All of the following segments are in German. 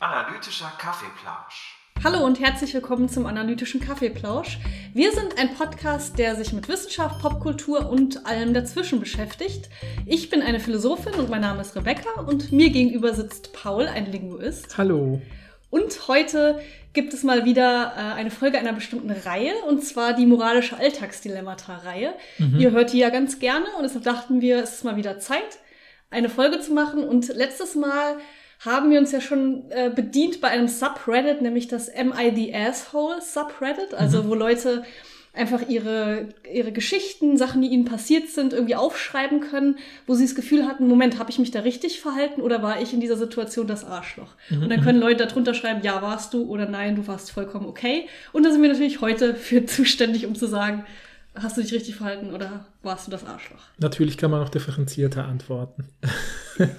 Analytischer Kaffeeplausch. Hallo und herzlich willkommen zum Analytischen Kaffeeplausch. Wir sind ein Podcast, der sich mit Wissenschaft, Popkultur und allem dazwischen beschäftigt. Ich bin eine Philosophin und mein Name ist Rebecca und mir gegenüber sitzt Paul, ein Linguist. Hallo. Und heute gibt es mal wieder äh, eine Folge einer bestimmten Reihe, und zwar die moralische Alltagsdilemmata-Reihe. Ihr hört die ja ganz gerne und deshalb dachten wir, es ist mal wieder Zeit, eine Folge zu machen. Und letztes Mal haben wir uns ja schon äh, bedient bei einem Subreddit, nämlich das Am I the Asshole Subreddit, also wo Leute einfach ihre, ihre Geschichten, Sachen, die ihnen passiert sind, irgendwie aufschreiben können, wo sie das Gefühl hatten, Moment, habe ich mich da richtig verhalten oder war ich in dieser Situation das Arschloch? Und dann können Leute darunter schreiben, ja, warst du oder nein, du warst vollkommen okay. Und da sind wir natürlich heute für zuständig, um zu sagen, hast du dich richtig verhalten oder warst du das Arschloch? Natürlich kann man auch differenzierter antworten.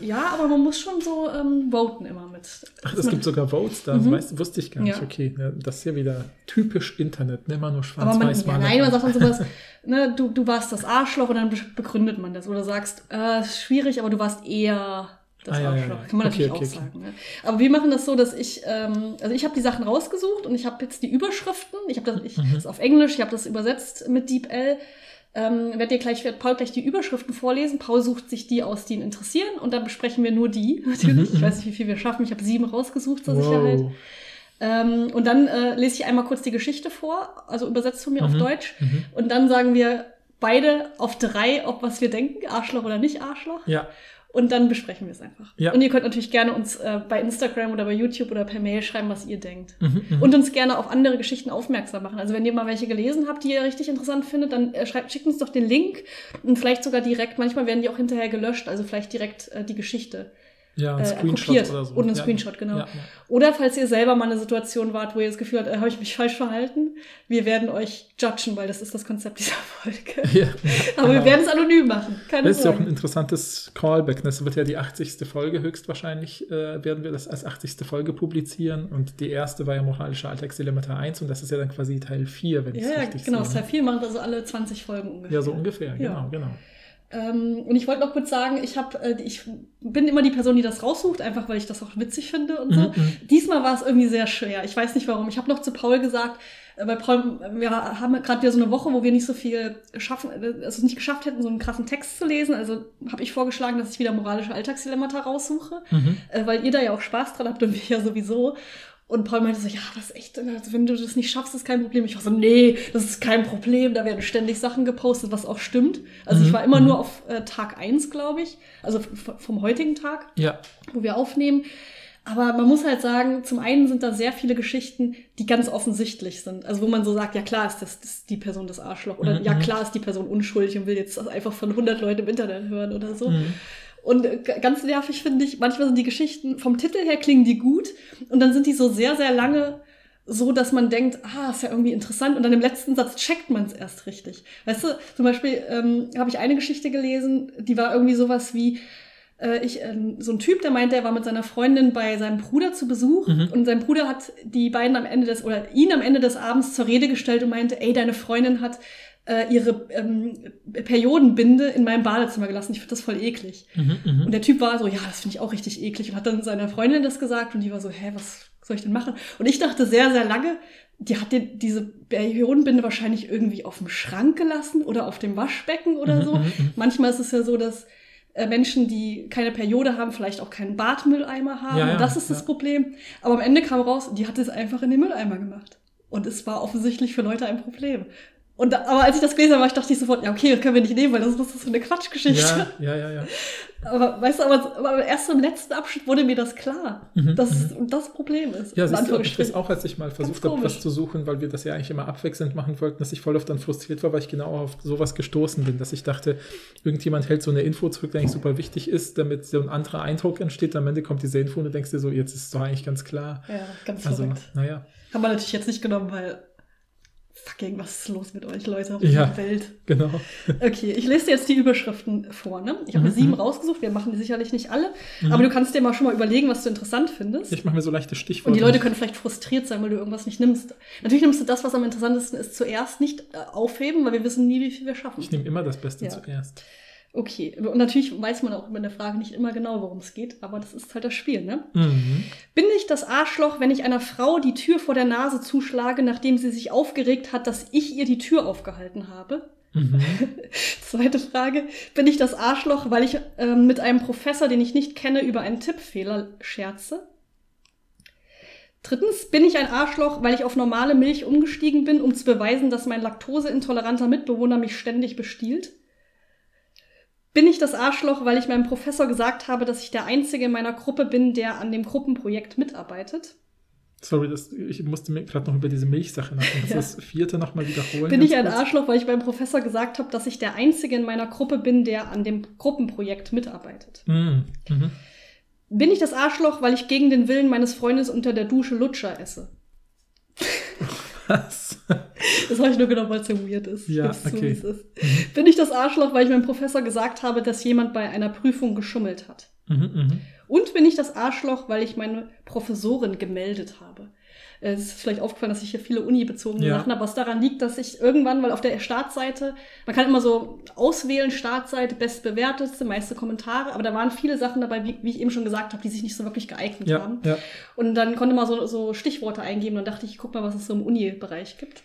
Ja, aber man muss schon so ähm, voten immer mit. Ach, es gibt sogar Votes da, das weißt, wusste ich gar nicht. Ja. Okay, das ist ja wieder typisch Internet, ne? immer nur Aber man, schwarz-weiß ja, nein, man sagt dann sowas, ne, du, du warst das Arschloch und dann be- begründet man das. Oder sagst, äh, schwierig, aber du warst eher das Ah, ja, ja. Kann man Okay, natürlich okay, auch okay. sagen. Ne? Aber wir machen das so, dass ich, ähm, also ich habe die Sachen rausgesucht und ich habe jetzt die Überschriften. Ich habe das, ich, Mhm. das auf Englisch, ich habe das übersetzt mit DeepL. Ähm, werd dir gleich, wird Paul gleich die Überschriften vorlesen. Paul sucht sich die aus, die ihn interessieren und dann besprechen wir nur die, natürlich. Ich weiß nicht, wie viel wir schaffen. Ich habe sieben rausgesucht zur Sicherheit. Mhm, wow. Ähm, und dann äh, lese ich einmal kurz die Geschichte vor, also übersetzt von mir auf Mhm. Deutsch. Mhm. Und dann sagen wir beide auf drei, ob was wir denken, Arschloch oder nicht Arschloch. Ja, Und dann besprechen wir es einfach. Ja. Und ihr könnt natürlich gerne uns äh, bei Instagram oder bei YouTube oder per Mail schreiben, was ihr denkt. Mhm, mhm. Und uns gerne auf andere Geschichten aufmerksam machen. Also wenn ihr mal welche gelesen habt, die ihr richtig interessant findet, dann äh, schreibt, schickt uns doch den Link und vielleicht sogar direkt, manchmal werden die auch hinterher gelöscht, also vielleicht direkt äh, die Geschichte ja, ein äh, Screenshot kopiert. oder so. Und ein ja. Screenshot, genau. Ja, ja. Oder falls ihr selber mal in einer Situation wart, wo ihr das Gefühl habt, äh, habe ich mich falsch verhalten, wir werden euch judgen, weil das ist das Konzept dieser Folge. Ja, Aber wir genau. werden es anonym machen. Keine Das ist ja auch ein interessantes Callback. Das wird ja die 80. Folge höchstwahrscheinlich, äh, werden wir das als 80. Folge publizieren. Und die erste war ja moralische Alltagsdilemmata 1 und das ist ja dann quasi Teil 4, wenn ich es Ja, ja, richtig genau. sehe. Teil ne? 4 macht also alle 20 Folgen ungefähr. Ja, so ungefähr, Ja. genau, genau. Ähm, und ich wollte noch kurz sagen, ich, hab, äh, ich bin immer die Person, die das raussucht, einfach weil ich das auch witzig finde und so. Mhm, mhm. Diesmal war es irgendwie sehr schwer. Ich weiß nicht warum. Ich habe noch zu Paul gesagt, äh, bei Paul, wir haben gerade wieder so eine Woche, wo wir nicht so viel schaffen, also nicht geschafft hätten, so einen krassen Text zu lesen. Also habe ich vorgeschlagen, dass ich wieder moralische Alltagsdilemmata raussuche, Mhm. äh, weil ihr da ja auch Spaß dran habt und wir ja sowieso. Und Paul meinte so, ja, das ist echt, also wenn du das nicht schaffst, ist kein Problem. Ich war so, nee, das ist kein Problem. Da werden ständig Sachen gepostet, was auch stimmt. Also ich Mhm, war immer mhm. nur auf äh, Tag eins, glaube ich. Also vom heutigen Tag Ja, wo wir aufnehmen. Aber man muss halt sagen, zum einen sind da sehr viele Geschichten, die ganz offensichtlich sind. Also wo man so sagt, ja klar ist das, das die Person das Arschloch. Oder Mhm, ja mhm. klar ist die Person unschuldig und will jetzt das einfach von 100 Leuten im Internet hören oder so. Mhm. Und ganz nervig finde ich, manchmal sind die Geschichten, vom Titel her klingen die gut und dann sind die so sehr, sehr lange so, dass man denkt, ah, ist ja irgendwie interessant und dann im letzten Satz checkt man es erst richtig. Weißt du, zum Beispiel ähm, habe ich eine Geschichte gelesen, die war irgendwie sowas wie, äh, ich, ähm, so ein Typ, der meinte, er war mit seiner Freundin bei seinem Bruder zu Besuch Mhm. und sein Bruder hat die beiden am Ende des, oder ihn am Ende des Abends zur Rede gestellt und meinte, ey, deine Freundin hat äh, ihre ähm, Periodenbinde in meinem Badezimmer gelassen. Ich finde das voll eklig. Mhm, mhm. Und der Typ war so, ja, das finde ich auch richtig eklig und hat dann seiner Freundin das gesagt und die war so, hä, was soll ich denn machen? Und ich dachte sehr, sehr lange, die hat dir diese Periodenbinde wahrscheinlich irgendwie auf dem Schrank gelassen oder auf dem Waschbecken oder Mhm, so. mhm. Manchmal ist es ja so, dass äh, Menschen, die keine Periode haben, vielleicht auch keinen Badmülleimer haben. Ja, ja, und das ist das ja. Problem. Aber am Ende kam raus, die hat es einfach in den Mülleimer gemacht. Und es war offensichtlich für Leute ein Problem. Und aber als ich das gelesen habe, dachte ich sofort, ja, okay, das können wir nicht nehmen, weil das, das ist so eine Quatschgeschichte. Ja, ja, ja, ja. Aber weißt du, aber, aber erst im letzten Abschnitt wurde mir das klar, Mhm, dass mhm. das Problem ist. Ja, siehst du, ich weiß auch, als ich mal versucht habe, was zu suchen, weil wir das ja eigentlich immer abwechselnd machen wollten, dass ich voll oft dann frustriert war, weil ich genau auf sowas gestoßen bin, dass ich dachte, irgendjemand hält so eine Info zurück, die eigentlich super wichtig ist, damit so ein anderer Eindruck entsteht. Am Ende kommt diese Info und du denkst dir so, jetzt ist es doch eigentlich ganz klar. Ja, ganz Also, verrückt. naja, Haben wir natürlich jetzt nicht genommen, weil fucking, was ist los mit euch, Leute, auf Ja. dieser Welt? genau. Okay, ich lese dir jetzt die Überschriften vor. Ne? Ich habe mir Mhm, sieben rausgesucht, wir machen die sicherlich nicht alle, Mhm. aber du kannst dir mal schon mal überlegen, was du interessant findest. Ich mache mir so leichte Stichworte. Und die Leute können vielleicht frustriert sein, weil du irgendwas nicht nimmst. Natürlich nimmst du das, was am interessantesten ist, zuerst nicht äh, aufheben, weil wir wissen nie, wie viel wir schaffen. Ich nehme immer das Beste Ja. zuerst. Okay, und natürlich weiß man auch über eine Frage nicht immer genau, worum es geht, aber das ist halt das Spiel, ne? Mhm. Bin ich das Arschloch, wenn ich einer Frau die Tür vor der Nase zuschlage, nachdem sie sich aufgeregt hat, dass ich ihr die Tür aufgehalten habe? Mhm. Zweite Frage. Bin ich das Arschloch, weil ich ähm, mit einem Professor, den ich nicht kenne, über einen Tippfehler scherze? Drittens, bin ich ein Arschloch, weil ich auf normale Milch umgestiegen bin, um zu beweisen, dass mein laktoseintoleranter Mitbewohner mich ständig bestiehlt? Bin ich das Arschloch, weil ich meinem Professor gesagt habe, dass ich der Einzige in meiner Gruppe bin, der an dem Gruppenprojekt mitarbeitet? Sorry, das, ich musste mir gerade noch über diese Milchsache nachdenken. Ja. Das vierte nochmal wiederholen. Bin ich ein kurz? Arschloch, weil ich beim Professor gesagt habe, dass ich der Einzige in meiner Gruppe bin, der an dem Gruppenprojekt mitarbeitet? Mhm. Mhm. Bin ich das Arschloch, weil ich gegen den Willen meines Freundes unter der Dusche Lutscher esse? Was? Das habe ich nur genommen, weil es so weird ist. Ja, okay. es ist. Bin ich das Arschloch, weil ich meinem Professor gesagt habe, dass jemand bei einer Prüfung geschummelt hat? Mhm, mhm. Und bin ich das Arschloch, weil ich meine Professorin gemeldet habe? Äh, Es ist vielleicht aufgefallen, dass ich hier viele uni-bezogene Ja. Sachen habe, was daran liegt, dass ich irgendwann, weil auf der Startseite, man kann immer so auswählen, Startseite, bestbewertetste, meiste Kommentare, aber da waren viele Sachen dabei, wie, wie ich eben schon gesagt habe, die sich nicht so wirklich geeignet Ja, haben. ja. Und dann konnte man so, so Stichworte eingeben und dachte ich, ich guck mal, was es so im Uni-Bereich gibt.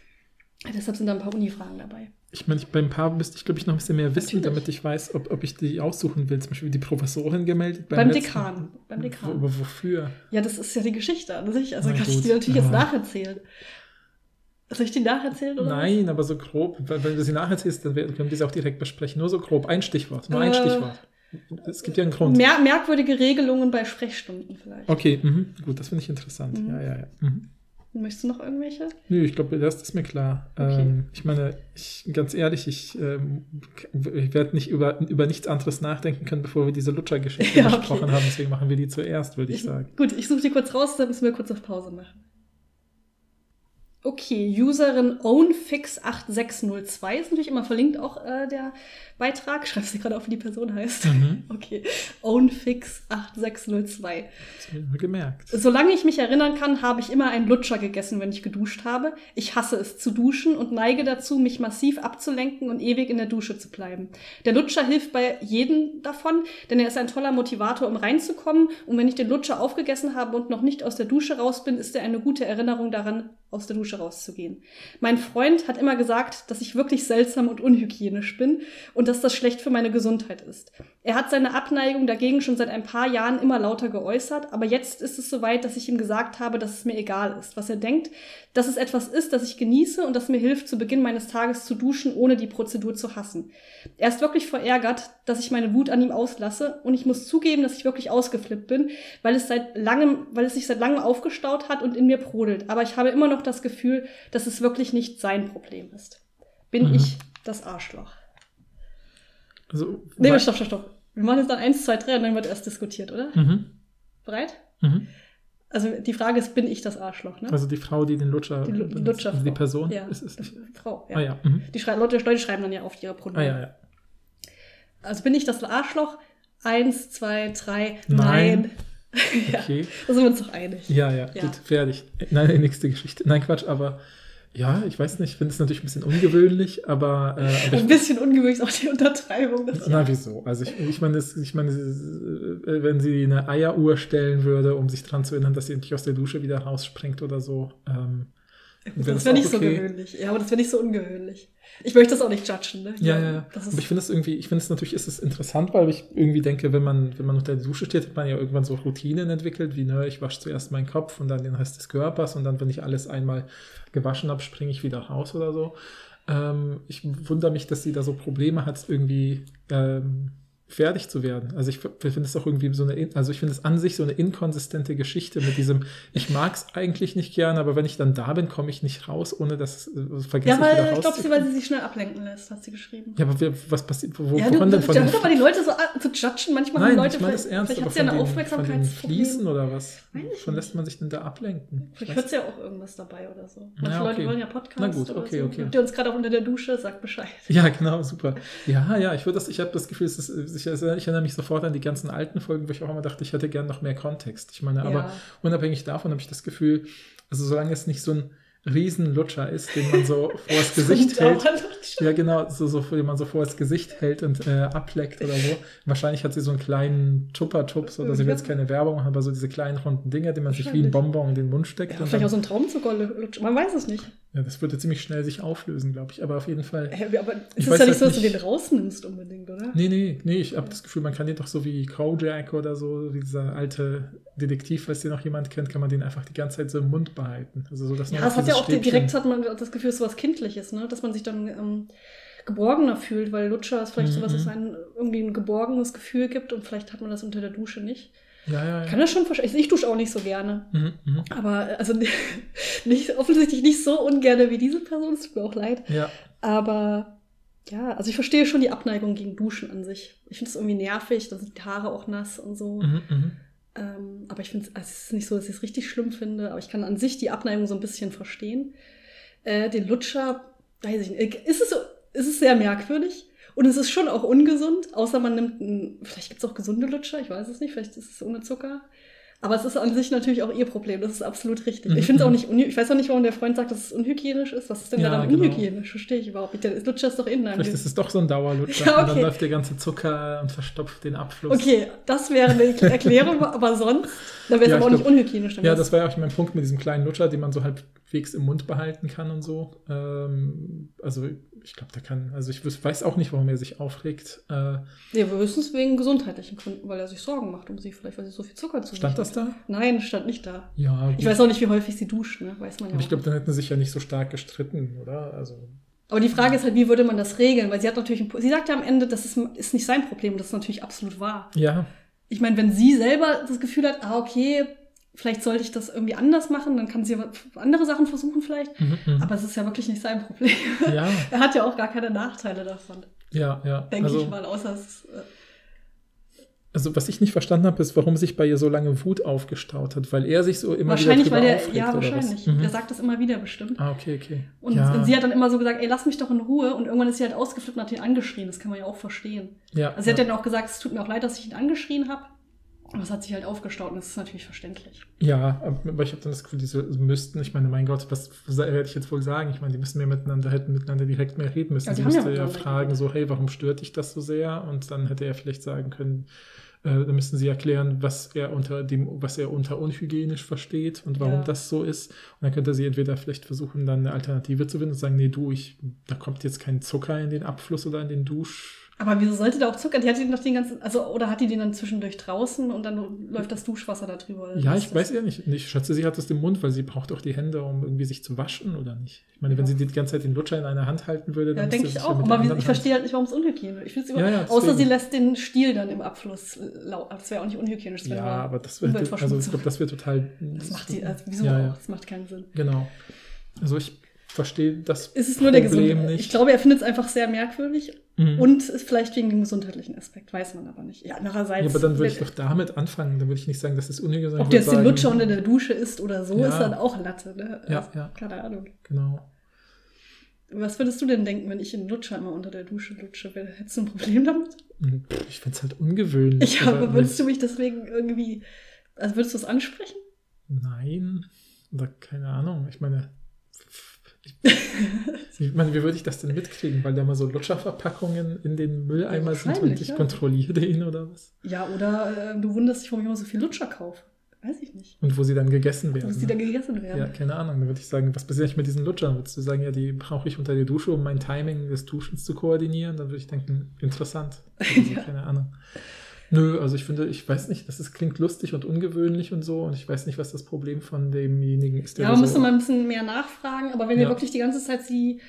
Deshalb sind da ein paar Uni-Fragen dabei. Ich meine, ich, beim Paar müsste ich, glaube ich, noch ein bisschen mehr wissen, Natürlich. damit ich weiß, ob, ob ich die aussuchen will. Zum Beispiel die Professorin gemeldet. Beim letzten- Dekan. Beim Dekan. aber wofür? Ja, das ist ja die Geschichte an sich. Also Na kann ich gut. dir natürlich jetzt Ja. nacherzählen. Soll ich die nacherzählen oder Nein, aber so grob. Weil, wenn du sie nacherzählst, dann können wir sie auch direkt besprechen. Nur so grob. Ein Stichwort. Nur ein Äh, Stichwort. Es gibt ja einen was? Grund. Mer merkwürdige Regelungen bei Sprechstunden vielleicht. Okay, mhm. gut, das finde ich interessant. Mhm. Ja, ja, ja. Mhm. Möchtest du noch irgendwelche? Nö, ich glaube, das ist mir klar. Okay. Ähm, ich meine, ich, ganz ehrlich, ich, ähm, ich werde nicht über, über nichts anderes nachdenken können, bevor wir diese Lutscher-Geschichte Ja, okay. besprochen haben. Deswegen machen wir die zuerst, würde ich, sagen. Gut, ich suche die kurz raus, dann müssen wir kurz auf Pause machen. Okay, Userin ownfix8602 ist natürlich immer verlinkt, auch äh, der Beitrag. Schreibst du gerade auf, wie die Person heißt? Mhm. Okay, ownfix8602. Das habe ich mir gemerkt. Solange ich mich erinnern kann, habe ich immer einen Lutscher gegessen, wenn ich geduscht habe. Ich hasse es zu duschen und neige dazu, mich massiv abzulenken und ewig in der Dusche zu bleiben. Der Lutscher hilft bei jedem davon, denn er ist ein toller Motivator, um reinzukommen. Und wenn ich den Lutscher aufgegessen habe und noch nicht aus der Dusche raus bin, ist er eine gute Erinnerung daran, aus der Dusche rauszugehen. Mein Freund hat immer gesagt, dass ich wirklich seltsam und unhygienisch bin und dass das schlecht für meine Gesundheit ist. Er hat seine Abneigung dagegen schon seit ein paar Jahren immer lauter geäußert, aber jetzt ist es soweit, dass ich ihm gesagt habe, dass es mir egal ist, was er denkt, dass es etwas ist, das ich genieße und das mir hilft, zu Beginn meines Tages zu duschen, ohne die Prozedur zu hassen. Er ist wirklich verärgert, dass ich meine Wut an ihm auslasse und ich muss zugeben, dass ich wirklich ausgeflippt bin, weil es seit langem, weil es sich seit langem aufgestaut hat und in mir brodelt. Aber ich habe immer noch das Gefühl, dass es wirklich nicht sein Problem ist. Bin Mhm. ich das Arschloch? Also, Nee, stopp, stopp, stopp. Wir machen jetzt dann eins, zwei, drei und dann wird erst diskutiert, oder? Mhm. Bereit? Mhm. Also die Frage ist, bin ich das Arschloch, ne? Also die Frau, die den Lutscher. die Lu- die Lutscher. Also die Person? Ja, Ist, ist, Frau, ja. Ah ja. Mhm. Die schrei Leute, Leute schreiben dann ja auf ihre Ah Pronomen. ja, ja. Also bin ich das Arschloch? Eins, zwei, drei. Nein. ja, Okay. da sind wir uns doch einig. Ja, ja, Ja. gut, fertig. Nein, nächste Geschichte. Nein, Quatsch, aber ja, ich weiß nicht, ich finde es natürlich ein bisschen ungewöhnlich, aber, äh, aber Ein bisschen ungewöhnlich ist auch die Untertreibung. Na, wieso? Also ich, ich meine, ich meine, äh, wenn sie eine Eieruhr stellen würde, um sich daran zu erinnern, dass sie nicht aus der Dusche wieder rausspringt oder so, ähm, das wäre nicht auch so okay. gewöhnlich. Ja, aber das wäre nicht so ungewöhnlich. Ich möchte das auch nicht judgen, ne? Ja, ja, ja. Aber ich finde es irgendwie, ich finde es natürlich, ist es interessant, weil ich irgendwie denke, wenn man, wenn man unter der Dusche steht, hat man ja irgendwann so Routinen entwickelt, wie, ne, ich wasche zuerst meinen Kopf und dann den Rest des Körpers und dann, wenn ich alles einmal gewaschen habe, springe ich wieder raus oder so. Ähm, ich wundere mich, dass sie da so Probleme hat, irgendwie ähm, fertig zu werden. Also ich finde es auch irgendwie so eine, in- also ich finde es an sich so eine inkonsistente Geschichte mit diesem, ich mag es eigentlich nicht gern, aber wenn ich dann da bin, komme ich nicht raus, ohne dass äh, vergesse ja, ich wieder weil ich glaube, weil sie sich schnell ablenken lässt, hat sie geschrieben. Ja, aber was passiert? Wo, Ja, woran denn von den mal die Leute so zu judgen. Manchmal haben Nein, Leute ich meine das vielleicht- ernst, Vielleicht aber hat sie ja von ein den, von den Aufmerksamkeitsproblem. Fließen oder was? Weiß ich nicht. lässt man sich denn da ablenken? Ich Vielleicht hört sie ja auch irgendwas dabei oder so. Manche Ja, Leute okay. wollen ja Podcasts Na gut, oder okay, so. okay. Habt ihr uns gerade auch unter der Dusche, sagt Bescheid. Ja, genau, super. Ja, ja, ich würde das, ich habe das Gefühl, es ist, ich, ich erinnere mich sofort an die ganzen alten Folgen, wo ich auch immer dachte, ich hätte gern noch mehr Kontext. Ich meine, aber Ja. unabhängig davon habe ich das Gefühl, also solange es nicht so ein Riesenlutscher ist, den man so vor das Gesicht hält. Ja, genau, so, so, den man so vor das Gesicht hält und äh, ableckt oder so. Wahrscheinlich hat sie so einen kleinen Tupper-Tups oder sie will jetzt keine Werbung machen, aber so diese kleinen runden Dinger, die man sich wie ein Bonbon in den Mund steckt. Ja, vielleicht auch so ein Traumzuckerlutscher, man weiß es nicht. Ja, das würde ziemlich schnell sich auflösen, glaube ich. Aber auf jeden Fall. Ja, aber es ist ja nicht halt so, dass nicht. du den rausnimmst unbedingt, oder? Nee, nee, nee. Ich habe das Gefühl, man kann den doch so wie Kojak oder so, wie dieser alte Detektiv, falls den noch jemand kennt, kann man den einfach die ganze Zeit so im Mund behalten. Also so, dass ja, es hat ja auch Stäbchen direkt hat man das Gefühl, so was Kindliches, ne? Dass man sich dann ähm, geborgener fühlt, weil Lutscher ist vielleicht mhm. sowas, was einem irgendwie ein geborgenes Gefühl gibt und vielleicht hat man das unter der Dusche nicht. Ja, ja, ja. Ich kann das schon verstehen. Ich dusche auch nicht so gerne. Mhm, mh. Aber also nicht, offensichtlich nicht so ungerne wie diese Person. Es tut mir auch leid. Ja. Aber ja, also ich verstehe schon die Abneigung gegen Duschen an sich. Ich finde es irgendwie nervig, dann sind die Haare auch nass und so. Mhm, mh. ähm, aber ich finde also es ist nicht so, dass ich es richtig schlimm finde, aber ich kann an sich die Abneigung so ein bisschen verstehen. Äh, den Lutscher, weiß ich nicht, ist es, so, ist es sehr merkwürdig. Und es ist schon auch ungesund, außer man nimmt einen, vielleicht gibt es auch gesunde Lutscher, ich weiß es nicht, vielleicht ist es ohne Zucker. Aber es ist an sich natürlich auch ihr Problem, das ist absolut richtig. Ich finde es auch nicht, ich weiß auch nicht, warum der Freund sagt, dass es unhygienisch ist. Was ist denn ja, da dann genau. unhygienisch? Verstehe ich überhaupt nicht. Der Lutscher ist doch innen. Vielleicht ist es doch so ein Dauerlutscher. Ja, okay. Und dann läuft der ganze Zucker und verstopft den Abfluss. Okay, das wäre eine Erklärung, aber sonst, dann wäre es ja, aber auch glaub, nicht unhygienisch. Ja, das war ja auch mein Punkt mit diesem kleinen Lutscher, den man so halbwegs im Mund behalten kann und so. Ähm, also ich glaube, der kann, also ich weiß auch nicht, warum er sich aufregt. Äh, ja, höchstens wegen gesundheitlichen Gründen, weil er sich Sorgen macht um sie, vielleicht weil sie so viel Zucker zu Stand das da? Nein, stand nicht da. Ja. Ich weiß auch nicht, wie häufig sie duscht, ne? weiß man ja. Ich glaube, dann hätten sie sich ja nicht so stark gestritten, oder? Also. Aber die Frage ist halt, wie würde man das regeln? Weil sie hat natürlich, ein, sie sagt ja am Ende, das ist, ist nicht sein Problem, das ist natürlich absolut wahr. Ja. Ich meine, wenn sie selber das Gefühl hat, ah, okay, vielleicht sollte ich das irgendwie anders machen, dann kann sie andere Sachen versuchen vielleicht. Mhm, mhm, Aber es ist ja wirklich nicht sein Problem. Ja. er hat ja auch gar keine Nachteile davon. Ja, ja. Denke also, ich mal, außer es. Also was ich nicht verstanden habe, ist, warum sich bei ihr so lange Wut aufgestaut hat, weil er sich so immer wahrscheinlich, wieder weil der, Ja, wahrscheinlich. Mhm. Der sagt das immer wieder bestimmt. Ah, okay, okay. Und, ja. und, sie hat dann immer so gesagt, ey, lass mich doch in Ruhe. Und irgendwann ist sie halt ausgeflippt und hat ihn angeschrien. Das kann man ja auch verstehen. Ja, also sie ja. hat dann auch gesagt, es tut mir auch leid, dass ich ihn angeschrien habe. Aber es hat sich halt aufgestaut und das ist natürlich verständlich. Ja, aber ich habe dann das Gefühl, diese müssten, ich meine, mein Gott, was werde ich jetzt wohl sagen? Ich meine, die müssen mehr miteinander, hätten miteinander direkt mehr reden müssen. Ja, Sie müsste ja, ja fragen, so, hey, warum stört dich das so sehr? Und dann hätte er vielleicht sagen können, äh, dann müssten sie erklären, was er unter dem, was er unter unhygienisch versteht und warum ja. das so ist. Und dann könnte sie entweder vielleicht versuchen, dann eine Alternative zu finden und sagen, nee, du, ich, da kommt jetzt kein Zucker in den Abfluss oder in den Dusch aber wieso sollte da auch Zucker? Die hat die noch den ganzen, also oder hat die den dann zwischendurch draußen und dann läuft das Duschwasser da drüber? Ja, ich weiß ja nicht. Ich schätze, sie hat das im Mund, weil sie braucht auch die Hände, um irgendwie sich zu waschen oder nicht. Ich meine, ja. wenn sie die ganze Zeit den Lutscher in einer Hand halten würde, dann. Ja, denke ich auch. Aber ich verstehe halt nicht, warum es unhygienisch ist. Ich ja, ja, Außer sie lässt den Stiel dann im Abfluss laufen. Das wäre auch nicht unhygienisch. ja, aber das wäre, also ich glaube, das wäre total. Das macht die, also wieso auch? Das macht keinen Sinn. Genau. Also ich verstehe das ist es nur Problem der Gesund nicht. Ich glaube, er findet es einfach sehr merkwürdig mhm. und ist vielleicht wegen dem gesundheitlichen Aspekt, weiß man aber nicht. Ja, andererseits. Ja, aber dann würde ich doch damit anfangen. Dann würde ich nicht sagen, dass es ungesund Ob der jetzt den Lutscher unter der Dusche ist oder so, ja. ist dann auch Latte. Ne? Ja, also, ja. Keine Ahnung. Genau. Was würdest du denn denken, wenn ich den Lutscher immer unter der Dusche lutsche? Hättest du ein Problem damit? Hm, ich finde es halt ungewöhnlich. Ja, aber würdest du mich deswegen irgendwie, also würdest du es ansprechen? Nein. Oder keine Ahnung. Ich meine, ich meine, wie würde ich das denn mitkriegen? Weil da mal so Lutscherverpackungen in den Mülleimer sind und ich ja. kontrolliere den oder was? Ja, oder äh, du wunderst dich, warum ich immer so viel Lutscher kaufe. Weiß ich nicht. Und wo sie dann gegessen werden. Wo sie dann gegessen werden. Ja, keine Ahnung. Dann würde ich sagen, was passiert eigentlich mit diesen Lutschern? Würdest du sagen, ja, die brauche ich unter der Dusche, um mein Timing des Duschens zu koordinieren? Dann würde ich denken, interessant. Also, ja. Keine Ahnung. Nö, also ich finde, ich weiß nicht, das ist, klingt lustig und ungewöhnlich und so und ich weiß nicht, was das Problem von demjenigen ist. Der ja, man so müsste mal ein bisschen mehr nachfragen, aber wenn ja. ihr wirklich die ganze Zeit sie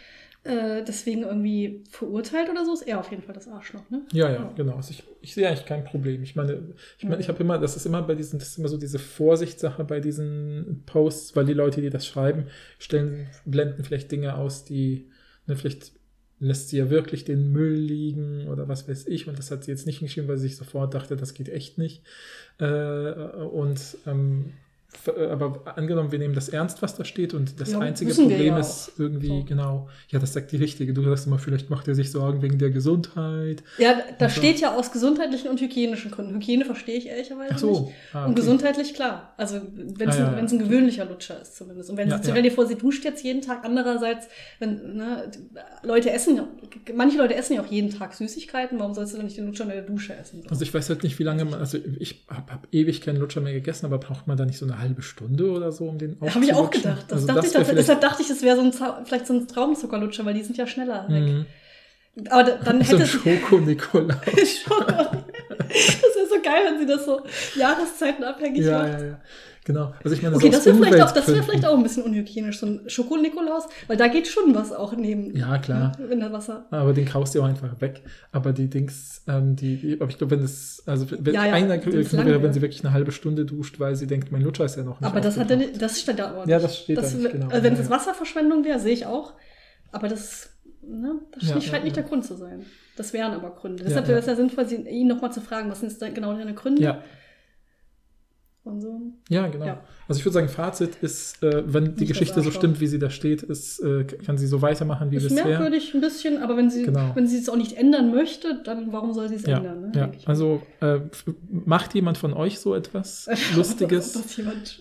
äh, deswegen irgendwie verurteilt oder so, ist er auf jeden Fall das Arschloch, ne? Ja, ja, ja. genau. Also ich, ich sehe eigentlich kein Problem. Ich meine, ich meine, ich habe immer, das ist immer bei diesen, das ist immer so diese Vorsichtssache bei diesen Posts, weil die Leute, die das schreiben, stellen, blenden vielleicht Dinge aus, die ne, vielleicht lässt sie ja wirklich den Müll liegen oder was weiß ich. Und das hat sie jetzt nicht geschrieben, weil sie sich sofort dachte, das geht echt nicht. Äh, und ähm, äh, aber angenommen, wir nehmen das ernst, was da steht, und das Ja, einzige Problem ja ist irgendwie, So. genau, ja, das sagt die Richtige. Du sagst immer, vielleicht macht er sich Sorgen wegen der Gesundheit. Ja, da steht ja aus gesundheitlichen und hygienischen Gründen. Hygiene verstehe ich ehrlicherweise so. nicht. Ah, Und okay. gesundheitlich klar. Also wenn es Ah, ja, ein, ein gewöhnlicher Lutscher ist zumindest. Und wenn sie, stell dir vor, sie duscht jetzt jeden Tag. Andererseits, wenn ne, Leute essen, ja- manche Leute essen ja auch jeden Tag Süßigkeiten. Warum sollst du dann nicht den Lutscher in der Dusche essen? Also ich weiß halt nicht, wie lange man, also ich habe hab ewig keinen Lutscher mehr gegessen, aber braucht man da nicht so eine halbe Stunde oder so, um den Habe ich auch aufzulutschen? gedacht. Das Also dachte ich, wär das, deshalb dachte ich, das wäre so ein, Zau- vielleicht so ein Traumzuckerlutscher, weil die sind ja schneller weg. Mhm. Aber da, dann so hätte Schoko-Nikolaus. Schon. Das wäre so geil, wenn sie das so jahreszeitenabhängig ja, macht. ja, ja. Genau. Also ich meine, Okay, das wäre vielleicht, auch- das wär vielleicht auch ein bisschen unhygienisch, so ein Schoko-Nikolaus, weil da geht schon was auch neben. Ja, klar. ne, In der Wasser. Aber den kaufst du auch einfach weg. Aber die Dings, ähm, die, die, aber ich glaube, wenn es, also wenn Ja, ja, einer lang, wäre, wenn sie wirklich eine halbe Stunde duscht, weil sie denkt, mein Lutscher ist ja noch nicht Aber das hat nicht, das steht da aber Ja, das steht da nicht, genau. Also wenn es ja. Wasserverschwendung wäre, sehe ich auch. Aber das, ne, das Ja, scheint nicht der Grund zu sein. Das wären aber Gründe. Deshalb wäre es ja sinnvoll, ihn nochmal zu fragen, was sind genau deine Gründe? Ja, Und so. ja, genau. Ja. Also ich würde sagen, Fazit ist, äh, wenn die Nicht das Geschichte so stimmt, wie sie da steht, ist, äh, kann sie so weitermachen wie Ist bisher. merkwürdig ein bisschen, aber wenn sie, Genau. wenn sie es auch nicht ändern möchte, dann warum soll sie es Ja, ändern? Ne? ja. ich. also äh, macht jemand von euch so etwas Lustiges?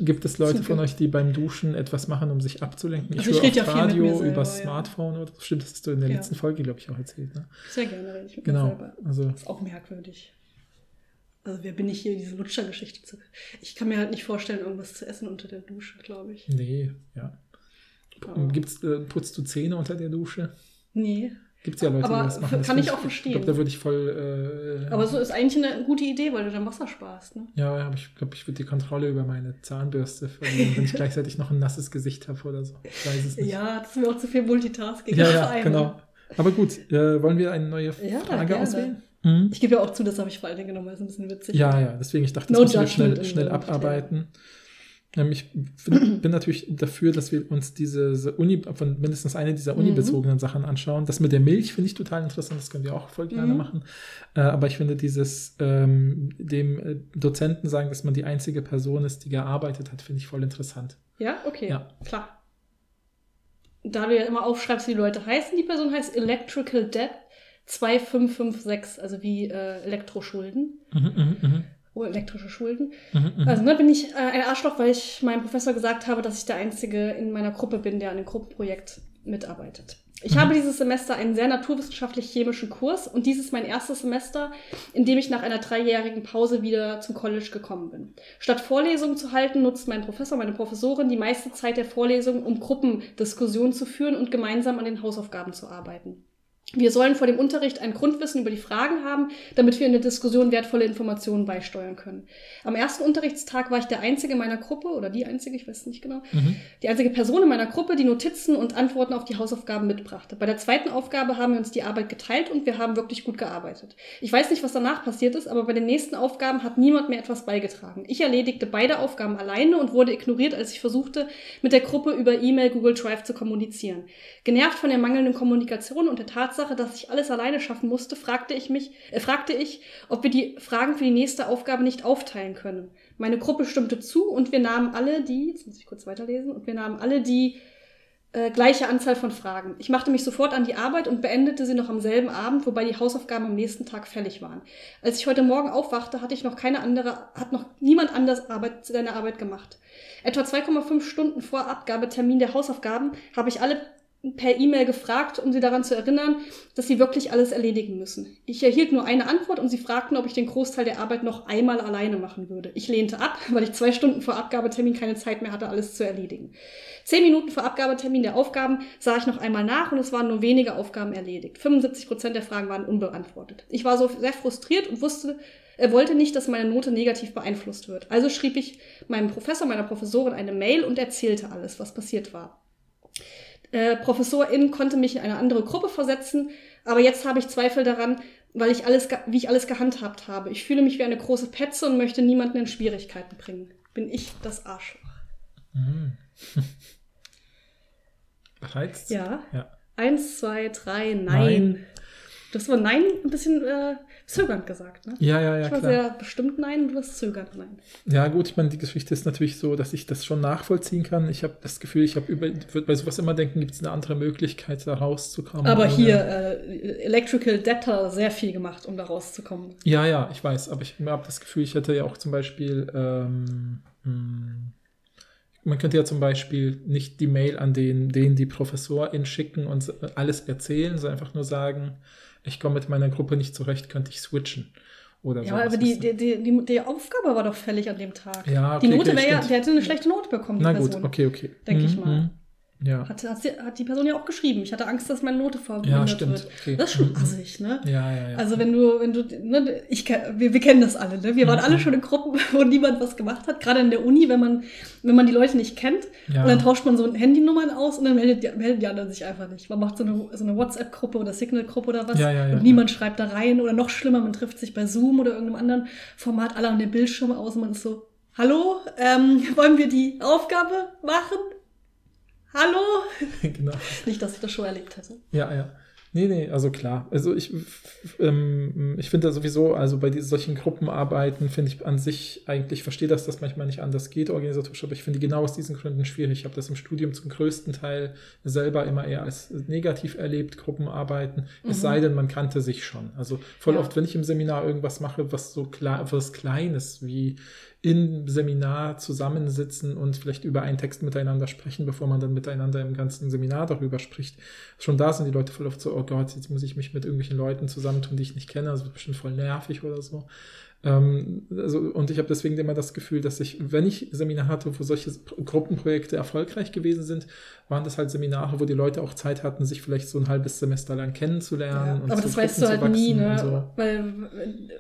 Gibt es Leute von euch, die beim Duschen etwas machen, um sich abzulenken? Also ich höre rede ja Radio, selber, über. Smartphone oder so. Stimmt, das hast du in der letzten Folge, glaube ich, auch erzählt. Ne? sehr gerne rede ich mit mir Genau. selber. Also Das ist auch merkwürdig. Also wer bin ich hier, diese Lutschergeschichte zu. Ich kann mir halt nicht vorstellen, irgendwas zu essen unter der Dusche, glaube ich. nee, ja. Aber- Gibt's, äh, putzt du Zähne unter der Dusche? Nee. Gibt es ja Leute, Aber die das machen. Das kann ich auch verstehen. Ich glaube, da würde ich voll. Äh, Aber so ist eigentlich eine gute Idee, weil du dann Wasser sparst. Ne? Ja, aber ich glaube, ich würde die Kontrolle über meine Zahnbürste verlieren, wenn ich gleichzeitig noch ein nasses Gesicht habe oder so. Ich weiß es nicht. Ja, das ist mir auch zu viel Multitasking. ja, ja genau. Aber gut, äh, wollen wir eine neue Ja, Frage gerne. auswählen? Mhm. Ich gebe ja auch zu, das habe ich vor allen Dingen genommen, weil es ein bisschen witzig Ja, ja, deswegen, ich dachte, das No müssen wir schnell, schnell abarbeiten. Ähm, ich bin, natürlich dafür, dass wir uns diese, diese Uni, von mindestens eine dieser Mhm. unibezogenen Sachen anschauen. Das mit der Milch finde ich total interessant, das können wir auch voll gerne Mhm. machen. Äh, aber ich finde dieses, ähm, dem äh, Dozenten sagen, dass man die einzige Person ist, die gearbeitet hat, finde ich voll interessant. Ja, okay, Ja. klar. Da du ja immer aufschreibst, wie die Leute heißen, die Person heißt Electrical Debt 2556, also wie äh, Elektroschulden. Mhm, mhm, mhm, Oh, elektrische Schulden. mhm, mhm. Also ne, bin ich äh, ein Arschloch, weil ich meinem Professor gesagt habe, dass ich der Einzige in meiner Gruppe bin, der an dem Gruppenprojekt mitarbeitet. Ich Mhm. habe dieses Semester einen sehr naturwissenschaftlich-chemischen Kurs und dies ist mein erstes Semester, in dem ich nach einer dreijährigen Pause wieder zum College gekommen bin. Statt Vorlesungen zu halten, nutzt mein Professor, meine Professorin die meiste Zeit der Vorlesung, um Gruppendiskussionen zu führen und gemeinsam an den Hausaufgaben zu arbeiten. Wir sollen vor dem Unterricht ein Grundwissen über die Fragen haben, damit wir in der Diskussion wertvolle Informationen beisteuern können. Am ersten Unterrichtstag war ich der Einzige in meiner Gruppe, oder die Einzige, ich weiß es nicht genau, Mhm. die einzige Person in meiner Gruppe, die Notizen und Antworten auf die Hausaufgaben mitbrachte. Bei der zweiten Aufgabe haben wir uns die Arbeit geteilt und wir haben wirklich gut gearbeitet. Ich weiß nicht, was danach passiert ist, aber bei den nächsten Aufgaben hat niemand mehr etwas beigetragen. Ich erledigte beide Aufgaben alleine und wurde ignoriert, als ich versuchte, mit der Gruppe über E-Mail, Google Drive zu kommunizieren. Genervt von der mangelnden Kommunikation und der Tatsache, dass ich alles alleine schaffen musste, fragte ich mich, äh, fragte ich, ob wir die Fragen für die nächste Aufgabe nicht aufteilen können. Meine Gruppe stimmte zu und wir nahmen alle die, jetzt muss ich kurz weiterlesen, und wir nahmen alle die äh, gleiche Anzahl von Fragen. Ich machte mich sofort an die Arbeit und beendete sie noch am selben Abend, wobei die Hausaufgaben am nächsten Tag fällig waren. Als ich heute Morgen aufwachte, hatte ich noch keine andere, hat noch niemand anders Arbeit, seine Arbeit gemacht. Etwa 2,5 Stunden vor Abgabetermin der Hausaufgaben habe ich alle per E-Mail gefragt, um sie daran zu erinnern, dass sie wirklich alles erledigen müssen. Ich erhielt nur eine Antwort und sie fragten, ob ich den Großteil der Arbeit noch einmal alleine machen würde. Ich lehnte ab, weil ich zwei Stunden vor Abgabetermin keine Zeit mehr hatte, alles zu erledigen. Zehn Minuten vor Abgabetermin der Aufgaben sah ich noch einmal nach und es waren nur wenige Aufgaben erledigt. 75 Prozent der Fragen waren unbeantwortet. Ich war so sehr frustriert und wusste, er wollte nicht, dass meine Note negativ beeinflusst wird. Also schrieb ich meinem Professor, meiner Professorin eine Mail und erzählte alles, was passiert war. Äh, Professorin konnte mich in eine andere Gruppe versetzen, aber jetzt habe ich Zweifel daran, weil ich alles, wie ich alles gehandhabt habe. Ich fühle mich wie eine große Petze und möchte niemanden in Schwierigkeiten bringen. Bin ich das Arschloch? Mhm. Reizt? Ja. Ja. Eins, zwei, drei, nein. Nein. Du hast aber Nein ein bisschen äh, zögernd gesagt, ne? Ja, ja, ja, Ich war klar. sehr bestimmt Nein und du hast zögernd Nein. Ja, gut, ich meine, die Geschichte ist natürlich so, dass ich das schon nachvollziehen kann. Ich habe das Gefühl, ich habe über, würde bei sowas immer denken, gibt es eine andere Möglichkeit, da rauszukommen. Aber ohne- hier, äh, Electrical Data, sehr viel gemacht, um da rauszukommen. Ja, ja, ich weiß, aber ich habe das Gefühl, ich hätte ja auch zum Beispiel, ähm, hm, man könnte ja zum Beispiel nicht die Mail an den, den die Professorin schicken und alles erzählen, sondern einfach nur sagen, ich komme mit meiner Gruppe nicht zurecht, könnte ich switchen. Oder Ja, sowas, aber die, die, die, die, die Aufgabe war doch fällig an dem Tag. Ja, okay, die Note okay, wäre ja, der hätte eine schlechte Note bekommen, die Na Person. gut, okay, okay. Denke ich Mhm, mal. Ja. Hat, hat, hat die Person ja auch geschrieben. Ich hatte Angst, dass meine Note ja, vermindert stimmt. wird. Okay. Das ist schon Mhm. assig, ne? Ja, ja, ja. Also wenn du, wenn du, ne, ich, wir, wir kennen das alle, ne? Wir waren Mhm. alle schon in Gruppen, wo niemand was gemacht hat. Gerade in der Uni, wenn man, wenn man die Leute nicht kennt, Ja. und dann tauscht man so Handynummern aus und dann meldet die, melden die anderen sich einfach nicht. Man macht so eine, so eine WhatsApp-Gruppe oder Signal-Gruppe oder was Ja, ja, ja, und niemand schreibt da rein oder noch schlimmer, man trifft sich bei Zoom oder irgendeinem anderen Format, alle an den Bildschirm aus und man ist so, hallo, ähm, wollen wir die Aufgabe machen? Hallo? genau. Nicht, dass ich das schon erlebt hätte. Ja, ja. Nee, nee, also klar. Also ich, ähm, ich finde da sowieso, also bei diesen solchen Gruppenarbeiten finde ich an sich eigentlich, verstehe das, dass manchmal nicht anders geht organisatorisch, aber ich finde genau aus diesen Gründen schwierig. Ich habe das im Studium zum größten Teil selber immer eher als negativ erlebt, Gruppenarbeiten. Es Mhm. sei denn, man kannte sich schon. Also voll Ja. oft, wenn ich im Seminar irgendwas mache, was so klar, was Kleines wie im Seminar zusammensitzen und vielleicht über einen Text miteinander sprechen, bevor man dann miteinander im ganzen Seminar darüber spricht. Schon da sind die Leute voll oft so, oh Gott, jetzt muss ich mich mit irgendwelchen Leuten zusammentun, die ich nicht kenne, das wird bestimmt voll nervig oder so. Ähm, also, und ich habe deswegen immer das Gefühl, dass ich, wenn ich Seminare hatte, wo solche Gruppenprojekte erfolgreich gewesen sind, waren das halt Seminare, wo die Leute auch Zeit hatten, sich vielleicht so ein halbes Semester lang kennenzulernen. und aber das weißt du halt nie, ne? So. Weil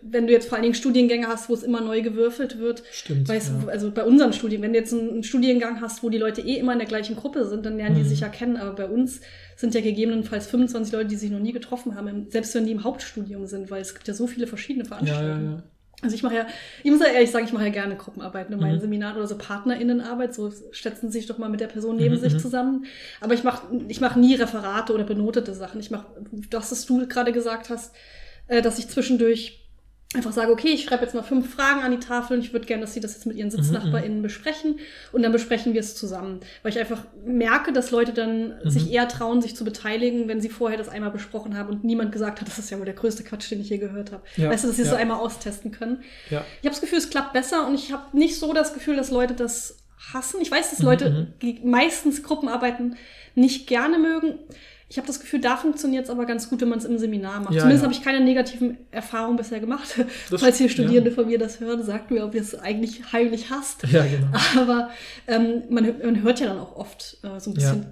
wenn du jetzt vor allen Dingen Studiengänge hast, wo es immer neu gewürfelt wird, Stimmt. weißt ja. du, also bei unseren Studien, wenn du jetzt einen, Studiengang hast, wo die Leute eh immer in der gleichen Gruppe sind, dann lernen die Mhm. sich ja kennen. Aber bei uns sind ja gegebenenfalls 25 Leute, die sich noch nie getroffen haben, selbst wenn die im Hauptstudium sind, weil es gibt ja so viele verschiedene ja, Veranstaltungen. ja, ja. Also ich mache ja, ich muss ja ehrlich sagen, ich mache ja gerne Gruppenarbeiten in meinen Mhm. Seminaren oder so PartnerInnenarbeit, so setzen sich doch mal mit der Person neben Mhm, sich mhm. zusammen. Aber ich mache ich mach nie Referate oder benotete Sachen. Ich mache das, was du gerade gesagt hast, äh, dass ich zwischendurch einfach sage, okay, ich schreibe jetzt mal fünf Fragen an die Tafel und ich würde gerne, dass sie das jetzt mit ihren SitznachbarInnen besprechen und dann besprechen wir es zusammen. Weil ich einfach merke, dass Leute dann Mhm. sich eher trauen, sich zu beteiligen, wenn sie vorher das einmal besprochen haben und niemand gesagt hat, das ist ja wohl der größte Quatsch, den ich je gehört habe. Ja, Weißt du, dass sie es ja. so einmal austesten können. ja. Ich habe das Gefühl, es klappt besser und ich habe nicht so das Gefühl, dass Leute das hassen. Ich weiß, dass Mhm, Leute die meistens Gruppenarbeiten nicht gerne mögen. Ich habe das Gefühl, da funktioniert es aber ganz gut, wenn man es im Seminar macht. Ja, Zumindest ja. habe ich keine negativen Erfahrungen bisher gemacht. Das- Falls hier Studierende ja. von mir das hören, sagt mir, ob ihr es eigentlich heimlich hasst. Ja, genau. Aber ähm, man, man hört ja dann auch oft äh, so ein bisschen,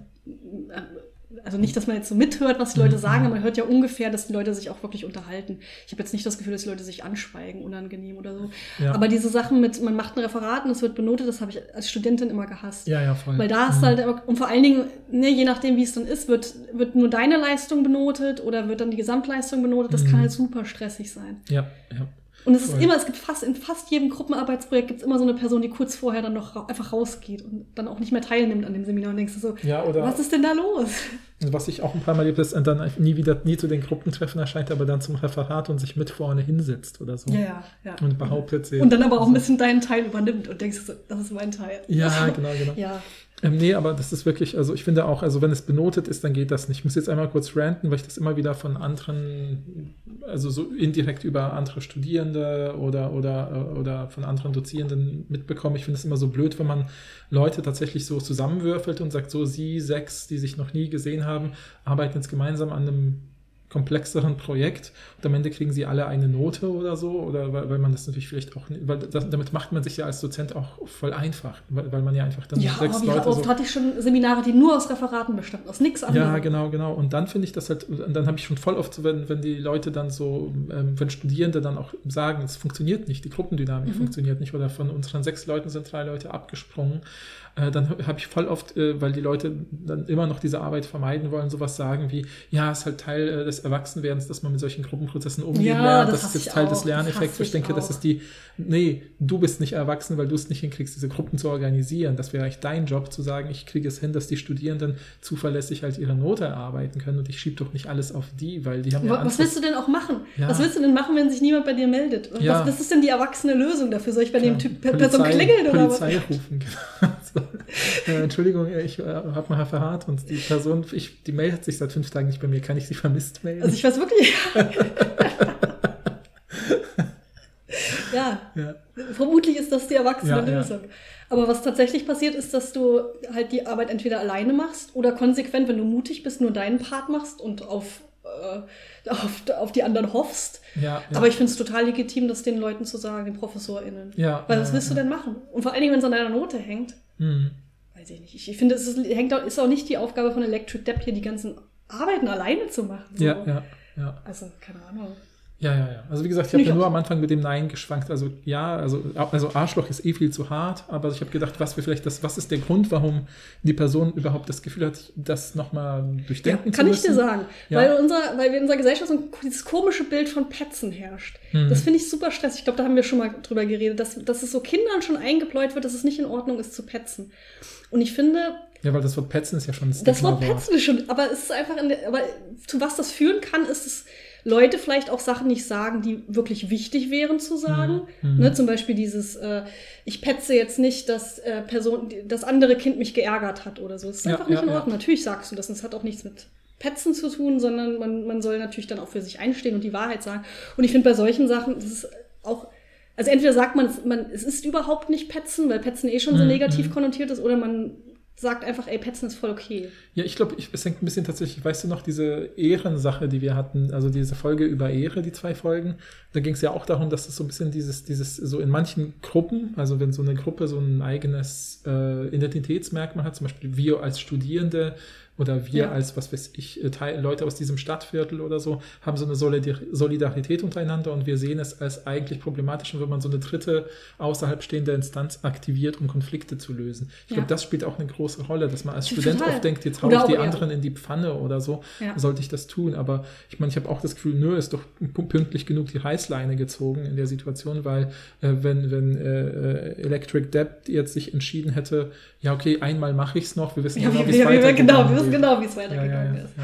also nicht, dass man jetzt so mithört, was die Leute Mhm. sagen, aber man hört ja ungefähr, dass die Leute sich auch wirklich unterhalten. Ich habe jetzt nicht das Gefühl, dass die Leute sich anschweigen, unangenehm oder so. Ja. Aber diese Sachen mit, man macht ein Referat und es wird benotet, das habe ich als Studentin immer gehasst. Ja, ja, voll. Weil da ist Mhm. halt, immer- und vor allen Dingen, ne, je nachdem, wie es dann ist, wird, wird nur deine Leistung benotet oder wird dann die Gesamtleistung benotet. Das Mhm. kann halt super stressig sein. Ja, ja. Und es ist Voll. immer, es gibt fast, in fast jedem Gruppenarbeitsprojekt gibt es immer so eine Person, die kurz vorher dann noch ra einfach rausgeht und dann auch nicht mehr teilnimmt an dem Seminar und denkst du so, Ja, was ist denn da los? was ich auch ein paar Mal erlebt ist dann nie wieder, nie zu den Gruppentreffen erscheint, aber dann zum Referat und sich mit vorne hinsetzt oder so. Ja, ja, ja. Und behauptet sie. Und dann aber auch ein bisschen deinen Teil übernimmt und denkst so, das ist mein Teil. Ja, genau, genau. Ja, Ähm, nee, aber das ist wirklich, also ich finde auch, also wenn es benotet ist, dann geht das nicht. Ich muss jetzt einmal kurz ranten, weil ich das immer wieder von anderen, also so indirekt über andere Studierende oder, oder, äh, oder von anderen Dozierenden mitbekomme. Ich finde es immer so blöd, wenn man Leute tatsächlich so zusammenwürfelt und sagt, so sie sechs, die sich noch nie gesehen haben, arbeiten jetzt gemeinsam an einem komplexeren Projekt und am Ende kriegen sie alle eine Note oder so oder weil, weil man das natürlich vielleicht auch, nicht- weil das, damit macht man sich ja als Dozent auch voll einfach, weil, weil man ja einfach dann ja sechs Leute oft so hatte ich schon Seminare, die nur aus Referaten bestanden, aus nichts anderem. ja, genau, genau. Und dann finde ich das halt, und dann habe ich schon voll oft, wenn, wenn die Leute dann so, ähm, wenn Studierende dann auch sagen, es funktioniert nicht, die Gruppendynamik Mhm. funktioniert nicht, oder von unseren sechs Leuten sind drei Leute abgesprungen, äh, dann habe ich voll oft, äh, weil die Leute dann immer noch diese Arbeit vermeiden wollen, sowas sagen wie, ja, ist halt Teil äh, des Erwachsenwerdens, dass man mit solchen Gruppenprozessen umgehen Ja, lernt. das Das, ist jetzt Teil auch. des Das Lerneffekts. wo Ich ich denke, das auch. ist die, nee, du bist nicht erwachsen, weil du es nicht hinkriegst, diese Gruppen zu organisieren. Das wäre eigentlich dein Job, zu sagen, ich kriege es hin, dass die Studierenden zuverlässig halt ihre Note erarbeiten können und ich schiebe doch nicht alles auf die, weil die haben ja Wa- Was willst du denn auch machen? Ja. Was willst du denn machen, wenn sich niemand bei dir meldet? Was, Ja. was ist denn die erwachsene Lösung dafür? Soll ich bei dem Typ per Polizei, Person klingeln oder was? Polizei rufen. genau. Äh, Entschuldigung, ich äh, habe mal verharrt und die Person, ich, die meldet sich seit fünf Tagen nicht bei mir. Kann ich sie vermisst melden? Also ich weiß wirklich. ja, ja. vermutlich ist das die erwachsene Ja, ja. Lösung. Aber was tatsächlich passiert, ist, dass du halt die Arbeit entweder alleine machst oder konsequent, wenn du mutig bist, nur deinen Part machst und auf, äh, auf, auf die anderen hoffst. Ja, ja. Aber ich finde es total legitim, das den Leuten zu sagen, den ProfessorInnen. Ja, Weil was willst du denn machen? Und vor allen Dingen, wenn es an deiner Note hängt, Hm. weiß ich nicht. Ich, ich finde, es ist, hängt auch, ist auch nicht die Aufgabe von Electric Depp, hier die ganzen Arbeiten alleine zu machen. So. ja, ja, ja. Also, keine Ahnung. Ja, ja, ja. Also wie gesagt, ich habe ich ja nur am Anfang mit dem Nein geschwankt. Also ja, also, also Arschloch ist eh viel zu hart, aber ich habe gedacht, was wir vielleicht das, was ist der Grund, warum die Person überhaupt das Gefühl hat, das nochmal durchdenken Ja, kann zu ich müssen? dir sagen. Ja. Weil, unser, weil wir in unserer Gesellschaft so ein, dieses komische Bild von Petzen herrscht. Mhm. Das finde ich super stressig. Ich glaube, da haben wir schon mal drüber geredet, dass, dass es so Kindern schon eingebläut wird, dass es nicht in Ordnung ist zu petzen. Und ich finde, Ja, weil das Wort Petzen ist ja schon ein das Wort petzen ist schon, aber es ist einfach, in der, aber zu was das führen kann, ist es, Leute vielleicht auch Sachen nicht sagen, die wirklich wichtig wären zu sagen. Mhm. Ne, zum Beispiel dieses, äh, ich petze jetzt nicht, dass äh, Person, das andere Kind mich geärgert hat oder so. Das ist Ja, einfach nicht ja, in ja. Ordnung. Natürlich sagst du das. und Es hat auch nichts mit Petzen zu tun, sondern man, man soll natürlich dann auch für sich einstehen und die Wahrheit sagen. Und ich finde bei solchen Sachen, das ist auch, also entweder sagt man, es, man, es ist überhaupt nicht Petzen, weil Petzen eh schon so Mhm, negativ mhm. konnotiert ist, oder man sagt einfach, ey, Petzen ist voll okay. Ja, ich glaube, es hängt ein bisschen tatsächlich, weißt du noch, diese Ehrensache, die wir hatten, also diese Folge über Ehre, die zwei Folgen, da ging es ja auch darum, dass es so ein bisschen dieses, dieses, so in manchen Gruppen, also wenn so eine Gruppe so ein eigenes äh, Identitätsmerkmal hat, zum Beispiel wir als Studierende oder wir Ja. als, was weiß ich, äh, Teil, Leute aus diesem Stadtviertel oder so, haben so eine Solidar Solidarität untereinander und wir sehen es als eigentlich problematisch, wenn man so eine dritte außerhalb stehende Instanz aktiviert, um Konflikte zu lösen. Ich Ja. glaube, das spielt auch eine große Rolle, dass man als Total. Student oft denkt, jetzt hau Oder ich die anderen in die Pfanne oder so, Ja. sollte ich das tun. Aber ich meine, ich habe auch das Gefühl, nö, ist doch pünktlich genug die Reißleine gezogen in der Situation, weil äh, wenn, wenn äh, äh, Electric Debt jetzt sich entschieden hätte, ja, okay, einmal mache ich es noch, wir wissen Ja, genau, wie es weitergeht. genau, wissen genau, wie es weitergegangen ja, ja, ist.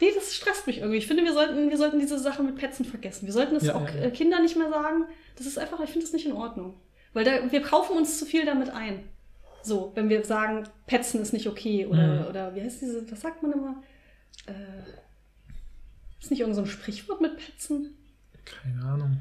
Nee, das stresst mich irgendwie. Ich finde, wir sollten, wir sollten diese Sache mit Petzen vergessen. Wir sollten Ja, auch äh, Kindern nicht mehr sagen. Das ist einfach, ich finde das nicht in Ordnung. Weil da, wir kaufen uns zu viel damit ein. So, wenn wir sagen, Petzen ist nicht okay oder, Mhm. oder wie heißt diese, was sagt man immer? Äh, ist nicht irgend so ein Sprichwort mit Petzen? Keine Ahnung.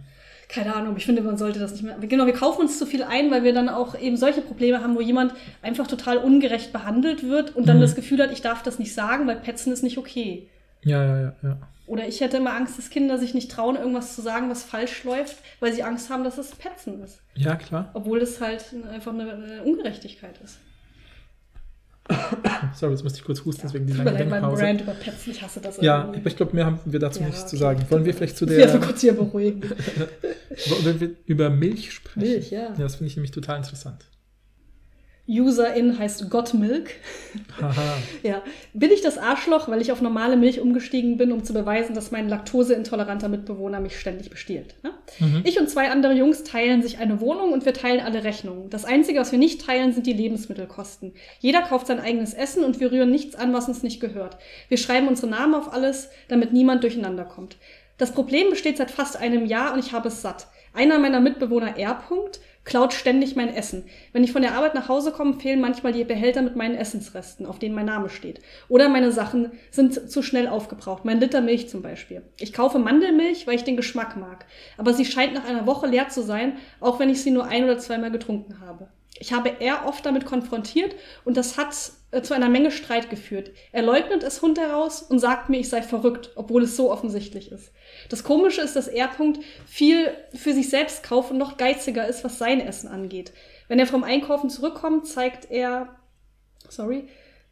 Keine Ahnung, ich finde, man sollte das nicht mehr. Genau, wir kaufen uns zu viel ein, weil wir dann auch eben solche Probleme haben, wo jemand einfach total ungerecht behandelt wird und dann Mhm. das Gefühl hat, ich darf das nicht sagen, weil Petzen ist nicht okay. Ja, ja, ja, ja. Oder ich hätte immer Angst, dass Kinder sich nicht trauen, irgendwas zu sagen, was falsch läuft, weil sie Angst haben, dass es Petzen ist. Ja, klar. Obwohl es halt einfach eine, eine Ungerechtigkeit ist. Sorry, jetzt musste ich kurz husten, deswegen die Tut mir lange Denkpause. Brand über Petzen, ich hasse das. Ja, irgendwie. aber ich glaube, mehr haben wir dazu Ja, nichts zu okay. sagen. Wollen wir vielleicht zu Ich werde der, kurz hier beruhigen. wollen wir über Milch sprechen? Milch, ja. Ja, das finde ich nämlich total interessant. Userin heißt Gottmilk. Ja. Bin ich das Arschloch, weil ich auf normale Milch umgestiegen bin, um zu beweisen, dass mein laktoseintoleranter Mitbewohner mich ständig bestiehlt? Ne? Mhm. Ich und zwei andere Jungs teilen sich eine Wohnung und wir teilen alle Rechnungen. Das Einzige, was wir nicht teilen, sind die Lebensmittelkosten. Jeder kauft sein eigenes Essen und wir rühren nichts an, was uns nicht gehört. Wir schreiben unsere Namen auf alles, damit niemand durcheinander kommt. Das Problem besteht seit fast einem Jahr und ich habe es satt. Einer meiner Mitbewohner R. -Punkt, klaut ständig mein Essen. Wenn ich von der Arbeit nach Hause komme, fehlen manchmal die Behälter mit meinen Essensresten, auf denen mein Name steht. Oder meine Sachen sind zu schnell aufgebraucht. Mein Liter Milch zum Beispiel. Ich kaufe Mandelmilch, weil ich den Geschmack mag. Aber sie scheint nach einer Woche leer zu sein, auch wenn ich sie nur ein oder zweimal getrunken habe. Ich habe er oft damit konfrontiert und das hat äh, zu einer Menge Streit geführt. Er leugnet es heraus und sagt mir, ich sei verrückt, obwohl es so offensichtlich ist. Das Komische ist, dass er Punkt viel für sich selbst kauft und noch geiziger ist, was sein Essen angeht. Wenn er vom Einkaufen zurückkommt, zeigt er, sorry,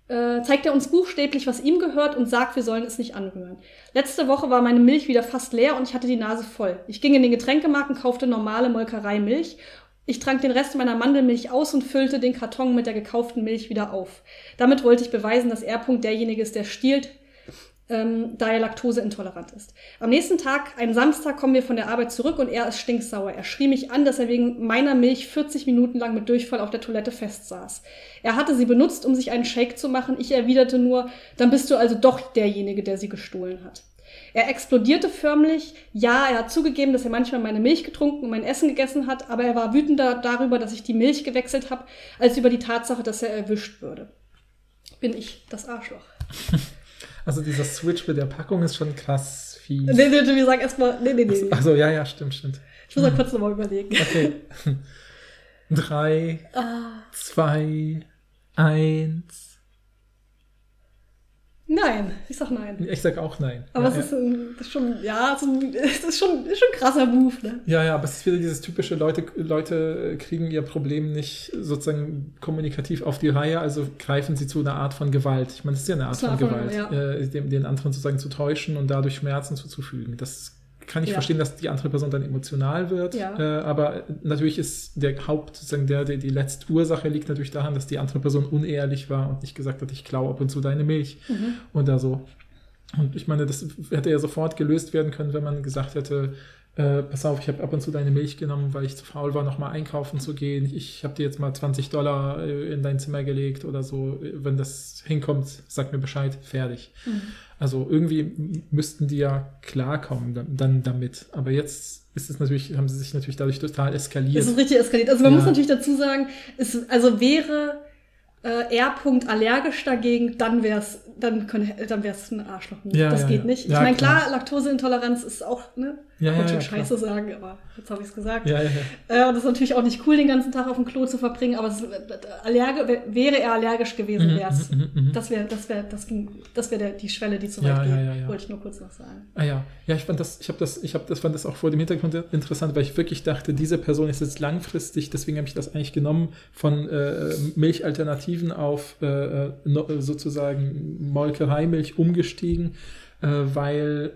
äh, zeigt er uns buchstäblich, was ihm gehört und sagt, wir sollen es nicht anrühren. Letzte Woche war meine Milch wieder fast leer und ich hatte die Nase voll. Ich ging in den Getränkemarkt und kaufte normale Molkerei-Milch. Ich trank den Rest meiner Mandelmilch aus und füllte den Karton mit der gekauften Milch wieder auf. Damit wollte ich beweisen, dass R. derjenige ist, der stiehlt, ähm, da er laktoseintolerant ist. Am nächsten Tag, einen Samstag, kommen wir von der Arbeit zurück und er ist stinksauer. Er schrie mich an, dass er wegen meiner Milch 40 Minuten lang mit Durchfall auf der Toilette festsaß. Er hatte sie benutzt, um sich einen Shake zu machen. Ich erwiderte nur, dann bist du also doch derjenige, der sie gestohlen hat. Er explodierte förmlich. Ja, er hat zugegeben, dass er manchmal meine Milch getrunken und mein Essen gegessen hat, aber er war wütender darüber, dass ich die Milch gewechselt habe, als über die Tatsache, dass er erwischt würde. Bin ich das Arschloch. Also dieser Switch mit der Packung ist schon krass fies. Nee, nee, wir sagen erstmal, nee, nee, nee. Also ja, ja, stimmt, stimmt. Ich muss mal kurz nochmal überlegen. Okay. Drei, Ah, zwei, eins. Nein, ich sag nein. Ich sag auch nein. Aber ja, es ist, ein, das ist schon, ja, es ist, ein, es ist schon, ist schon ein krasser Move, ne? ja, ja, aber es ist wieder dieses typische, Leute, Leute kriegen ihr Problem nicht sozusagen kommunikativ auf die Reihe, also greifen sie zu einer Art von Gewalt. Ich meine, das ist ja eine Art von Gewalt, ja. äh, dem, den anderen sozusagen zu täuschen und dadurch Schmerzen zuzufügen. Das kann ich Ja. verstehen, dass die andere Person dann emotional wird, Ja. äh, aber natürlich ist der Haupt, sozusagen der, der, die letzte Ursache liegt natürlich daran, dass die andere Person unehrlich war und nicht gesagt hat, ich klaue ab und zu deine Milch Mhm. oder so. Und ich meine, das hätte ja sofort gelöst werden können, wenn man gesagt hätte, äh, pass auf, ich habe ab und zu deine Milch genommen, weil ich zu faul war, nochmal einkaufen zu gehen. Ich habe dir jetzt mal 20 Dollar äh, in dein Zimmer gelegt oder so. Wenn das hinkommt, sag mir Bescheid, fertig. Mhm. Also irgendwie müssten die ja klarkommen dann, dann damit. Aber jetzt ist es natürlich, haben sie sich natürlich dadurch total eskaliert. Es ist richtig eskaliert. Also man Ja. muss natürlich dazu sagen, es, also wäre äh, R. -Punkt allergisch dagegen, dann wär's, dann dann wär's ein Arschloch. Ja, das ja, geht nicht. Ich meine, klar. klar, Laktoseintoleranz ist auch, ne? Ja, ja, schon ja, klar. scheiße sagen, aber jetzt habe ich es gesagt. ja, ja, ja. Äh, und das ist natürlich auch nicht cool, den ganzen Tag auf dem Klo zu verbringen, aber es, äh, allerge, wär- wäre er allergisch gewesen, mhm, mhm. Das wäre, das wäre, das ging, das wäre die Schwelle, die zu weit ja, geht. ja, ja. Wollte ich nur kurz noch sagen. Ah ja, ja, ich fand das, ich habe das, ich habe das, fand das auch vor dem Hintergrund interessant, weil ich wirklich dachte, diese Person ist jetzt langfristig, deswegen habe ich das eigentlich genommen von äh, Milchalternativen auf äh, äh, sozusagen Molkereimilch umgestiegen, äh, weil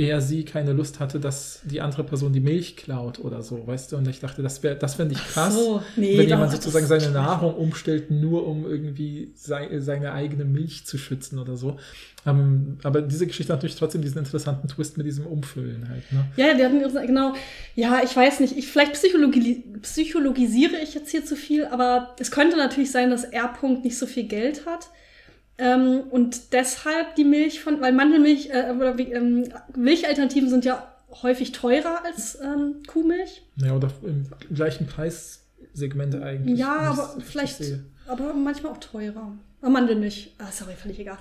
er sie keine Lust hatte, dass die andere Person die Milch klaut oder so, weißt du? Und ich dachte, das wäre, das fände ich krass, so, nee, wenn jemand sozusagen seine Nahrung umstellt, nur um irgendwie sei, seine eigene Milch zu schützen oder so. Ähm, aber diese Geschichte hat natürlich trotzdem diesen interessanten Twist mit diesem Umfüllen halt. Ne? Ja, die hatten genau. Ja, ich weiß nicht. Ich, vielleicht psychologi psychologisiere ich jetzt hier zu viel, aber es könnte natürlich sein, dass R. -Punkt nicht so viel Geld hat. Ähm, und deshalb die Milch von, weil Mandelmilch äh, oder ähm, Milchalternativen sind ja häufig teurer als ähm, Kuhmilch. Ja, oder im gleichen Preissegment eigentlich. Ja, aber vielleicht, aber manchmal auch teurer. Ah, Mandelmilch, ah, sorry, völlig egal.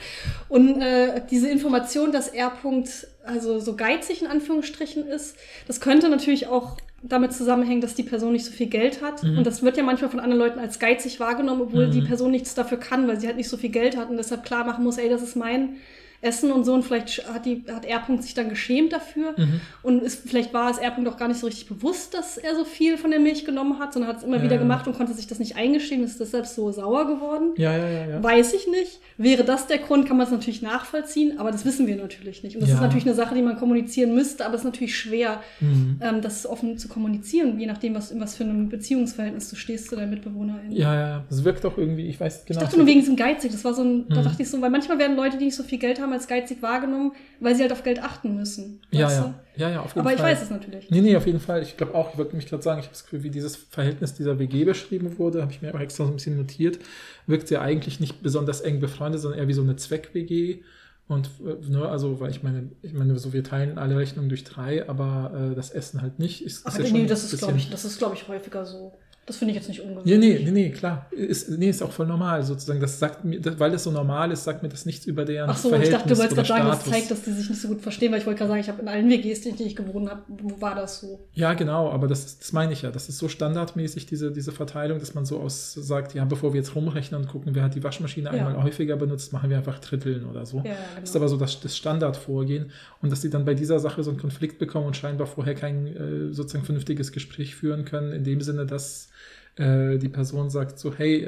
Und äh, diese Information, dass R. -Punkt also so geizig in Anführungsstrichen ist, das könnte natürlich auch damit zusammenhängen, dass die Person nicht so viel Geld hat. Mhm. Und das wird ja manchmal von anderen Leuten als geizig wahrgenommen, obwohl Mhm. die Person nichts dafür kann, weil sie halt nicht so viel Geld hat und deshalb klar machen muss, ey, das ist mein Essen und so. Und vielleicht hat, die, hat R. -Punkt sich dann geschämt dafür. Mhm. Und ist, vielleicht war es R. -Punkt auch gar nicht so richtig bewusst, dass er so viel von der Milch genommen hat, sondern hat es immer Ja, wieder ja. gemacht und konnte sich das nicht eingestehen, ist deshalb so sauer geworden. Ja, ja, ja, ja. Weiß ich nicht. Wäre das der Grund, kann man es natürlich nachvollziehen, aber das wissen wir natürlich nicht. Und das ist natürlich eine Sache, die man kommunizieren müsste, aber es ist natürlich schwer, Mhm. ähm, das offen zu kommunizieren, je nachdem, was, in was für einem Beziehungsverhältnis du stehst zu deinen MitbewohnerInnen. Ja, ja, ja. Es wirkt auch irgendwie, ich weiß Ich genau. dachte nur wegen diesem geizig. Das war so ein, da Mhm. dachte ich so, weil manchmal werden Leute, die nicht so viel Geld haben, als geizig wahrgenommen, weil sie halt auf Geld achten müssen. ja, ja. ja, ja, auf du? jeden Aber ich Fall. weiß es natürlich. Nee, nee, auf jeden Fall. Ich glaube auch, ich wollte mich gerade sagen, ich habe das Gefühl, wie dieses Verhältnis dieser WG beschrieben wurde, habe ich mir auch extra so ein bisschen notiert, wirkt ja eigentlich nicht besonders eng befreundet, sondern eher wie so eine Zweck-WG. Und äh, ne, also, weil ich meine, ich meine, so wir teilen alle Rechnungen durch drei, aber äh, das Essen halt nicht. Ist, Ach, ist ja nee, das ist, glaube ich, das ist, glaube ich, häufiger so. Das finde ich jetzt nicht ungewöhnlich. Ja, nee, nee, nee, klar. Ist, nee, ist auch voll normal sozusagen. Das sagt mir, das, weil es so normal ist, sagt mir das nichts über deren Ach so, ich Verhältnis dachte, du wolltest gerade sagen, das zeigt, dass die sich nicht so gut verstehen, weil ich wollte gerade sagen, ich habe in allen WGs, in denen ich gewohnt habe, wo war das so? Ja, genau, aber das, das meine ich ja. Das ist so standardmäßig, diese, diese Verteilung, dass man so aus sagt, ja, bevor wir jetzt rumrechnen und gucken, wer hat die Waschmaschine Ja. einmal häufiger benutzt, machen wir einfach Dritteln oder so. Ja, genau. Das ist aber so das, das Standardvorgehen. Und dass die dann bei dieser Sache so einen Konflikt bekommen und scheinbar vorher kein äh, sozusagen vernünftiges Gespräch führen können, in dem Sinne, dass äh, die Person sagt so, hey,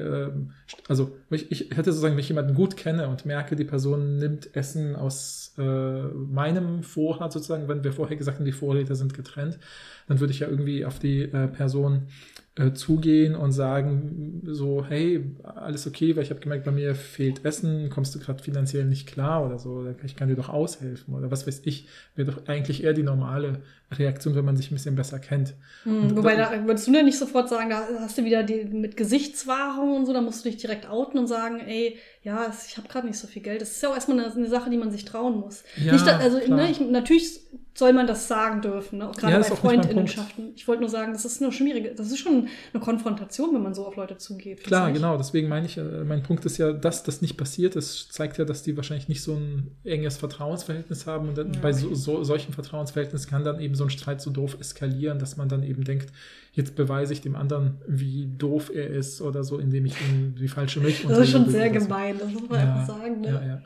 st- also ich, ich hätte sozusagen, wenn ich jemanden gut kenne und merke, die Person nimmt Essen aus äh, meinem Vorrat sozusagen, wenn wir vorher gesagt haben, die Vorräte sind getrennt, dann würde ich ja irgendwie auf die äh, Person äh, zugehen und sagen so, hey, alles okay, weil ich habe gemerkt, bei mir fehlt Essen, kommst du gerade finanziell nicht klar oder so, ich kann dir doch aushelfen oder was weiß ich, wäre doch eigentlich eher die normale Reaktion, wenn man sich ein bisschen besser kennt. Hm, wobei, da würdest du ja nicht sofort sagen, da hast du wieder die mit Gesichtswahrung und so, da musst du dich direkt outen und sagen, ey, ja, ich habe gerade nicht so viel Geld. Das ist ja auch erstmal eine, eine Sache, die man sich trauen muss. Ja, nicht, also ne, ich, natürlich soll man das sagen dürfen, ne? auch gerade Ja, bei Freundinnenschaften. Ich wollte nur sagen, das ist eine schwierige, das ist schon eine Konfrontation, wenn man so auf Leute zugeht. Klar, genau. Deswegen meine ich, äh, mein Punkt ist ja, dass das nicht passiert ist, zeigt ja, dass die wahrscheinlich nicht so ein enges Vertrauensverhältnis haben. Und dann Ja. bei so, so, solchen Vertrauensverhältnissen kann dann eben so ein Streit so doof eskalieren, dass man dann eben denkt, jetzt beweise ich dem anderen, wie doof er ist oder so, indem ich ihm die falsche Milch? Das ist schon sehr oder so. gemein, das muss man Ja, einfach sagen. Ne? Ja, ja.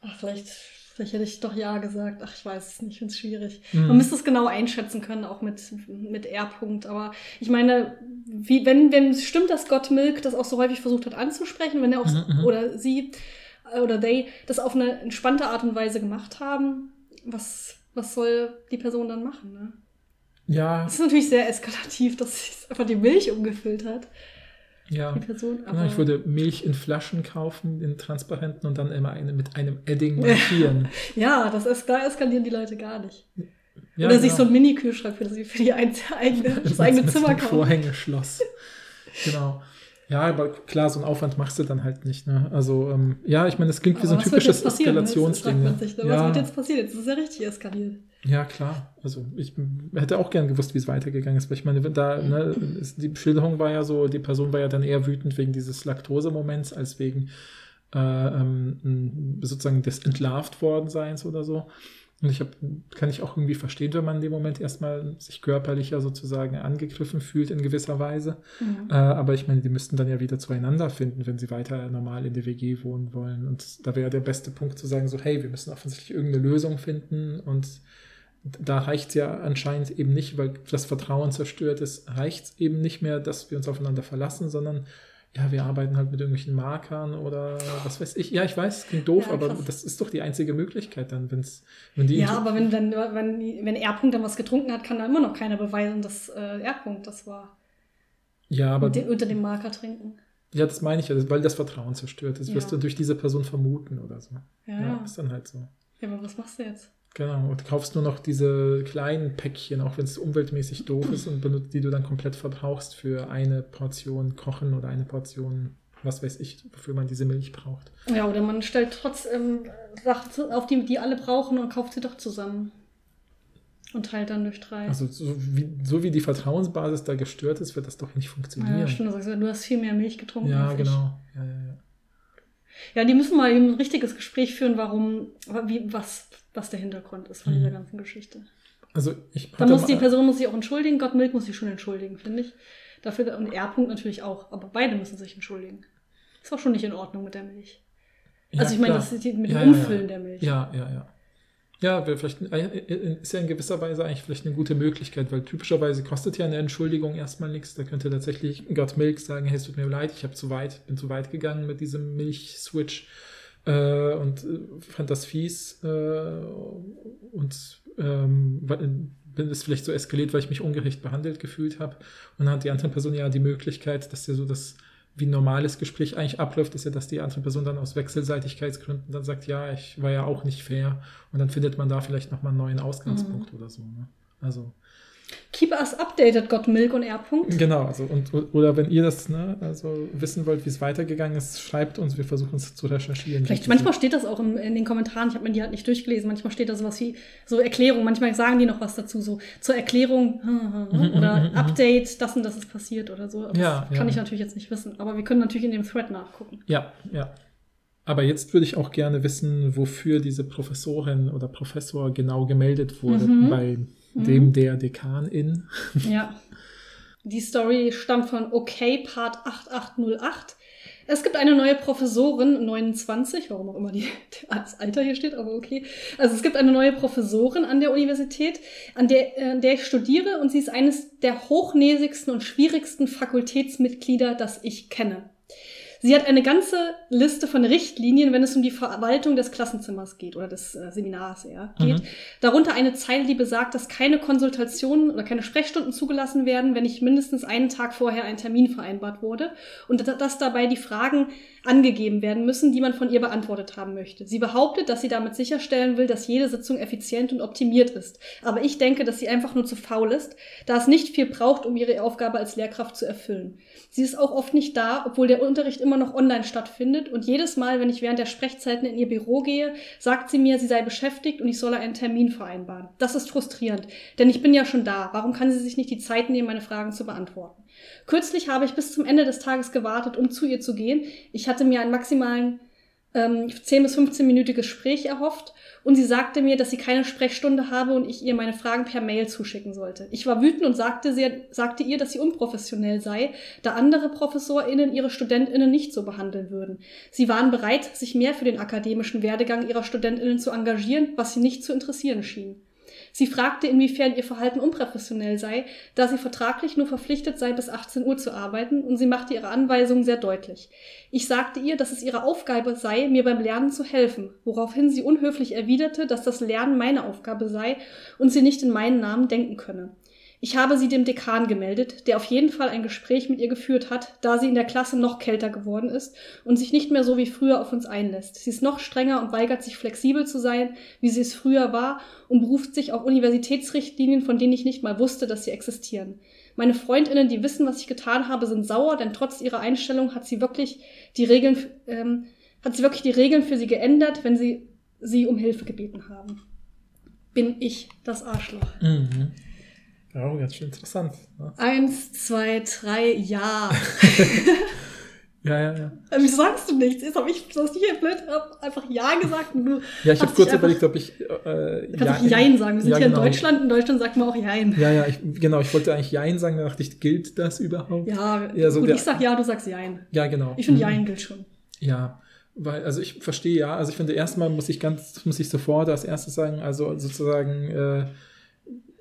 Ach, vielleicht, vielleicht hätte ich doch Ja gesagt. Ach, ich weiß es nicht, ich finde es schwierig. Mhm. Man müsste es genau einschätzen können, auch mit, mit R-Punkt. Aber ich meine, wie, wenn, wenn es stimmt, dass Gott Milk das auch so häufig versucht hat anzusprechen, wenn er auch, Mhm, mhm. oder sie äh, oder they das auf eine entspannte Art und Weise gemacht haben, was, was soll die Person dann machen? Ne? Ja, Es ist natürlich sehr eskalativ, dass sie einfach die Milch umgefüllt hat, ja. die Person. Genau, ich würde Milch in Flaschen kaufen, in transparenten und dann immer eine mit einem Edding markieren. ja, das es, da eskalieren die Leute gar nicht. Ja, Oder sich genau. so ein Mini-Kühlschrank für, das- für die eigene, das eigene Zimmer kaufen. Vorhängeschloss. genau. Ja, aber klar, so einen Aufwand machst du dann halt nicht. Ne? Also, ähm, ja, ich meine, das klingt wie so ein Aber was typisches Eskalationsding. Ne? sich, ne? Was Ja, wird jetzt passieren? Jetzt ist es ja richtig eskaliert. ja, klar. Also, ich hätte auch gern gewusst, wie es weitergegangen ist. Weil ich meine, da, ne, die Schilderung war ja so, die Person war ja dann eher wütend wegen dieses Laktose-Moments als wegen äh, ähm, sozusagen des entlarvt worden Seins oder so. Und ich hab, kann ich auch irgendwie verstehen, wenn man in dem Moment erstmal sich körperlicher sozusagen angegriffen fühlt in gewisser Weise. Mhm. Äh, aber ich meine, die müssten dann ja wieder zueinander finden, wenn sie weiter normal in der WG wohnen wollen. Und da wäre der beste Punkt zu sagen, so, hey, wir müssen offensichtlich irgendeine Lösung finden. Und da reicht es ja anscheinend eben nicht, weil das Vertrauen zerstört ist, reicht es eben nicht mehr, dass wir uns aufeinander verlassen, sondern ja, wir arbeiten halt mit irgendwelchen Markern oder was weiß ich. Ja, ich weiß, klingt doof, Ja, aber das ist doch die einzige Möglichkeit dann, wenn's, wenn die Ja, aber wenn dann, wenn, wenn R-Punkt dann was getrunken hat, kann da immer noch keiner beweisen, dass äh, R-Punkt das war. ja, aber den, unter dem Marker trinken. ja, das meine ich ja, weil das Vertrauen zerstört ist, wirst Ja. du durch diese Person vermuten oder so. Ja, ja. ist dann halt so. Ja, aber was machst du jetzt? Genau, und du kaufst nur noch diese kleinen Päckchen, auch wenn es umweltmäßig doof ist, und benutzt, die du dann komplett verbrauchst für eine Portion Kochen oder eine Portion, was weiß ich, wofür man diese Milch braucht. Ja, oder man stellt trotzdem Sachen zu- auf, die die alle brauchen und kauft sie doch zusammen. Und teilt dann durch drei. Also so wie, so wie die Vertrauensbasis da gestört ist, wird das doch nicht funktionieren. ja, stimmt, du sagst, du hast viel mehr Milch getrunken. Ja, als ich. genau. Ja, ja, ja. Ja, die müssen mal eben ein richtiges Gespräch führen, warum, wie, was, was der Hintergrund ist von Mhm. dieser ganzen Geschichte. Also ich Da hatte muss die Person muss sich auch entschuldigen, Gott Milk muss sich schon entschuldigen, finde ich. Dafür, und R-Punkt natürlich auch, aber beide müssen sich entschuldigen. Ist auch schon nicht in Ordnung mit der Milch. Ja, also ich meine, das ist die, mit Ja, dem ja, ja. Umfüllen der Milch. Ja, ja, ja. Ja, vielleicht, ist ja in gewisser Weise eigentlich vielleicht eine gute Möglichkeit, weil typischerweise kostet ja eine Entschuldigung erstmal nichts. Da könnte tatsächlich Gott Milk sagen, hey, es tut mir leid, ich habe zu weit, bin zu weit gegangen mit diesem Milch-Switch äh, und äh, fand das fies äh, und ähm, wa- bin es vielleicht so eskaliert, weil ich mich ungerecht behandelt gefühlt habe. Und dann hat die andere Person ja die Möglichkeit, dass ja so das wie ein normales Gespräch eigentlich abläuft, ist ja, dass die andere Person dann aus Wechselseitigkeitsgründen dann sagt, ja, ich war ja auch nicht fair. Und dann findet man da vielleicht nochmal einen neuen Ausgangspunkt oder so. Ne? Also, Keep us updated, Gott Milk und R-Punkt. genau, also und oder wenn ihr das ne, also wissen wollt, wie es weitergegangen ist, schreibt uns, wir versuchen es zu recherchieren. Vielleicht manchmal steht das auch im, in den Kommentaren. Ich habe mir die halt nicht durchgelesen. Manchmal steht da sowas wie so Erklärung. Manchmal sagen die noch was dazu, so zur Erklärung oder Update, das und das ist passiert oder so. Aber Ja, das kann ja. ich natürlich jetzt nicht wissen. Aber wir können natürlich in dem Thread nachgucken. Ja, ja. Aber jetzt würde ich auch gerne wissen, wofür diese Professorin oder Professor genau gemeldet wurde Mhm. bei dem der Dekanin. Ja. Die Story stammt von OK Part 8808. Es gibt eine neue Professorin, 29, warum auch immer die, das Alter hier steht, aber okay. Also es gibt eine neue Professorin an der Universität, an der, äh, an der ich studiere und sie ist eines der hochnäsigsten und schwierigsten Fakultätsmitglieder, das ich kenne. Sie hat eine ganze Liste von Richtlinien, wenn es um die Verwaltung des Klassenzimmers geht oder des äh, Seminars eher geht. Mhm. Darunter eine Zeile, die besagt, dass keine Konsultationen oder keine Sprechstunden zugelassen werden, wenn nicht mindestens einen Tag vorher ein Termin vereinbart wurde und dass dabei die Fragen angegeben werden müssen, die man von ihr beantwortet haben möchte. Sie behauptet, dass sie damit sicherstellen will, dass jede Sitzung effizient und optimiert ist. Aber ich denke, dass sie einfach nur zu faul ist, da es nicht viel braucht, um ihre Aufgabe als Lehrkraft zu erfüllen. Sie ist auch oft nicht da, obwohl der Unterricht immer noch online stattfindet. Und jedes Mal, wenn ich während der Sprechzeiten in ihr Büro gehe, sagt sie mir, sie sei beschäftigt und ich solle einen Termin vereinbaren. Das ist frustrierend, denn ich bin ja schon da. Warum kann sie sich nicht die Zeit nehmen, meine Fragen zu beantworten? Kürzlich habe ich bis zum Ende des Tages gewartet, um zu ihr zu gehen. Ich hatte mir einen maximalen ähm, 10 bis 15-minütiges Gespräch erhofft und sie sagte mir, dass sie keine Sprechstunde habe und ich ihr meine Fragen per Mail zuschicken sollte. Ich war wütend und sagte, sie, sagte ihr, dass sie unprofessionell sei, da andere ProfessorInnen ihre StudentInnen nicht so behandeln würden. Sie waren bereit, sich mehr für den akademischen Werdegang ihrer StudentInnen zu engagieren, was sie nicht zu interessieren schien. Sie fragte, inwiefern ihr Verhalten unprofessionell sei, da sie vertraglich nur verpflichtet sei, bis 18 Uhr zu arbeiten, und sie machte ihre Anweisungen sehr deutlich. Ich sagte ihr, dass es ihre Aufgabe sei, mir beim Lernen zu helfen, woraufhin sie unhöflich erwiderte, dass das Lernen meine Aufgabe sei und sie nicht in meinen Namen denken könne. Ich habe sie dem Dekan gemeldet, der auf jeden Fall ein Gespräch mit ihr geführt hat, da sie in der Klasse noch kälter geworden ist und sich nicht mehr so wie früher auf uns einlässt. Sie ist noch strenger und weigert sich flexibel zu sein, wie sie es früher war und beruft sich auf Universitätsrichtlinien, von denen ich nicht mal wusste, dass sie existieren. Meine Freundinnen, die wissen, was ich getan habe, sind sauer, denn trotz ihrer Einstellung hat sie wirklich die Regeln, ähm, hat sie wirklich die Regeln für sie geändert, wenn sie sie um Hilfe gebeten haben. Bin ich das Arschloch? Mhm. Ja, ganz schön interessant. Ne? Eins, zwei, drei, ja. ja, ja, ja. Wieso sagst du nichts? Jetzt habe ich, ich hier blöd hab, einfach Ja gesagt und du. Ja, ich habe kurz überlegt, ob ich. Äh, kannst ja, auch Jein sagen. Wir sind ja, hier genau. in Deutschland. In Deutschland sagt man auch Jein. Ja, ja, ich, genau. Ich wollte eigentlich Jein sagen, da dachte ich, gilt das überhaupt? Ja, ja so gut, der, ich sag Ja, du sagst Jein. Ja, genau. Ich finde, mhm. Jein gilt schon. Ja. Weil, also ich verstehe ja, also ich finde, erstmal muss ich ganz, muss ich sofort als erstes sagen, also sozusagen, äh,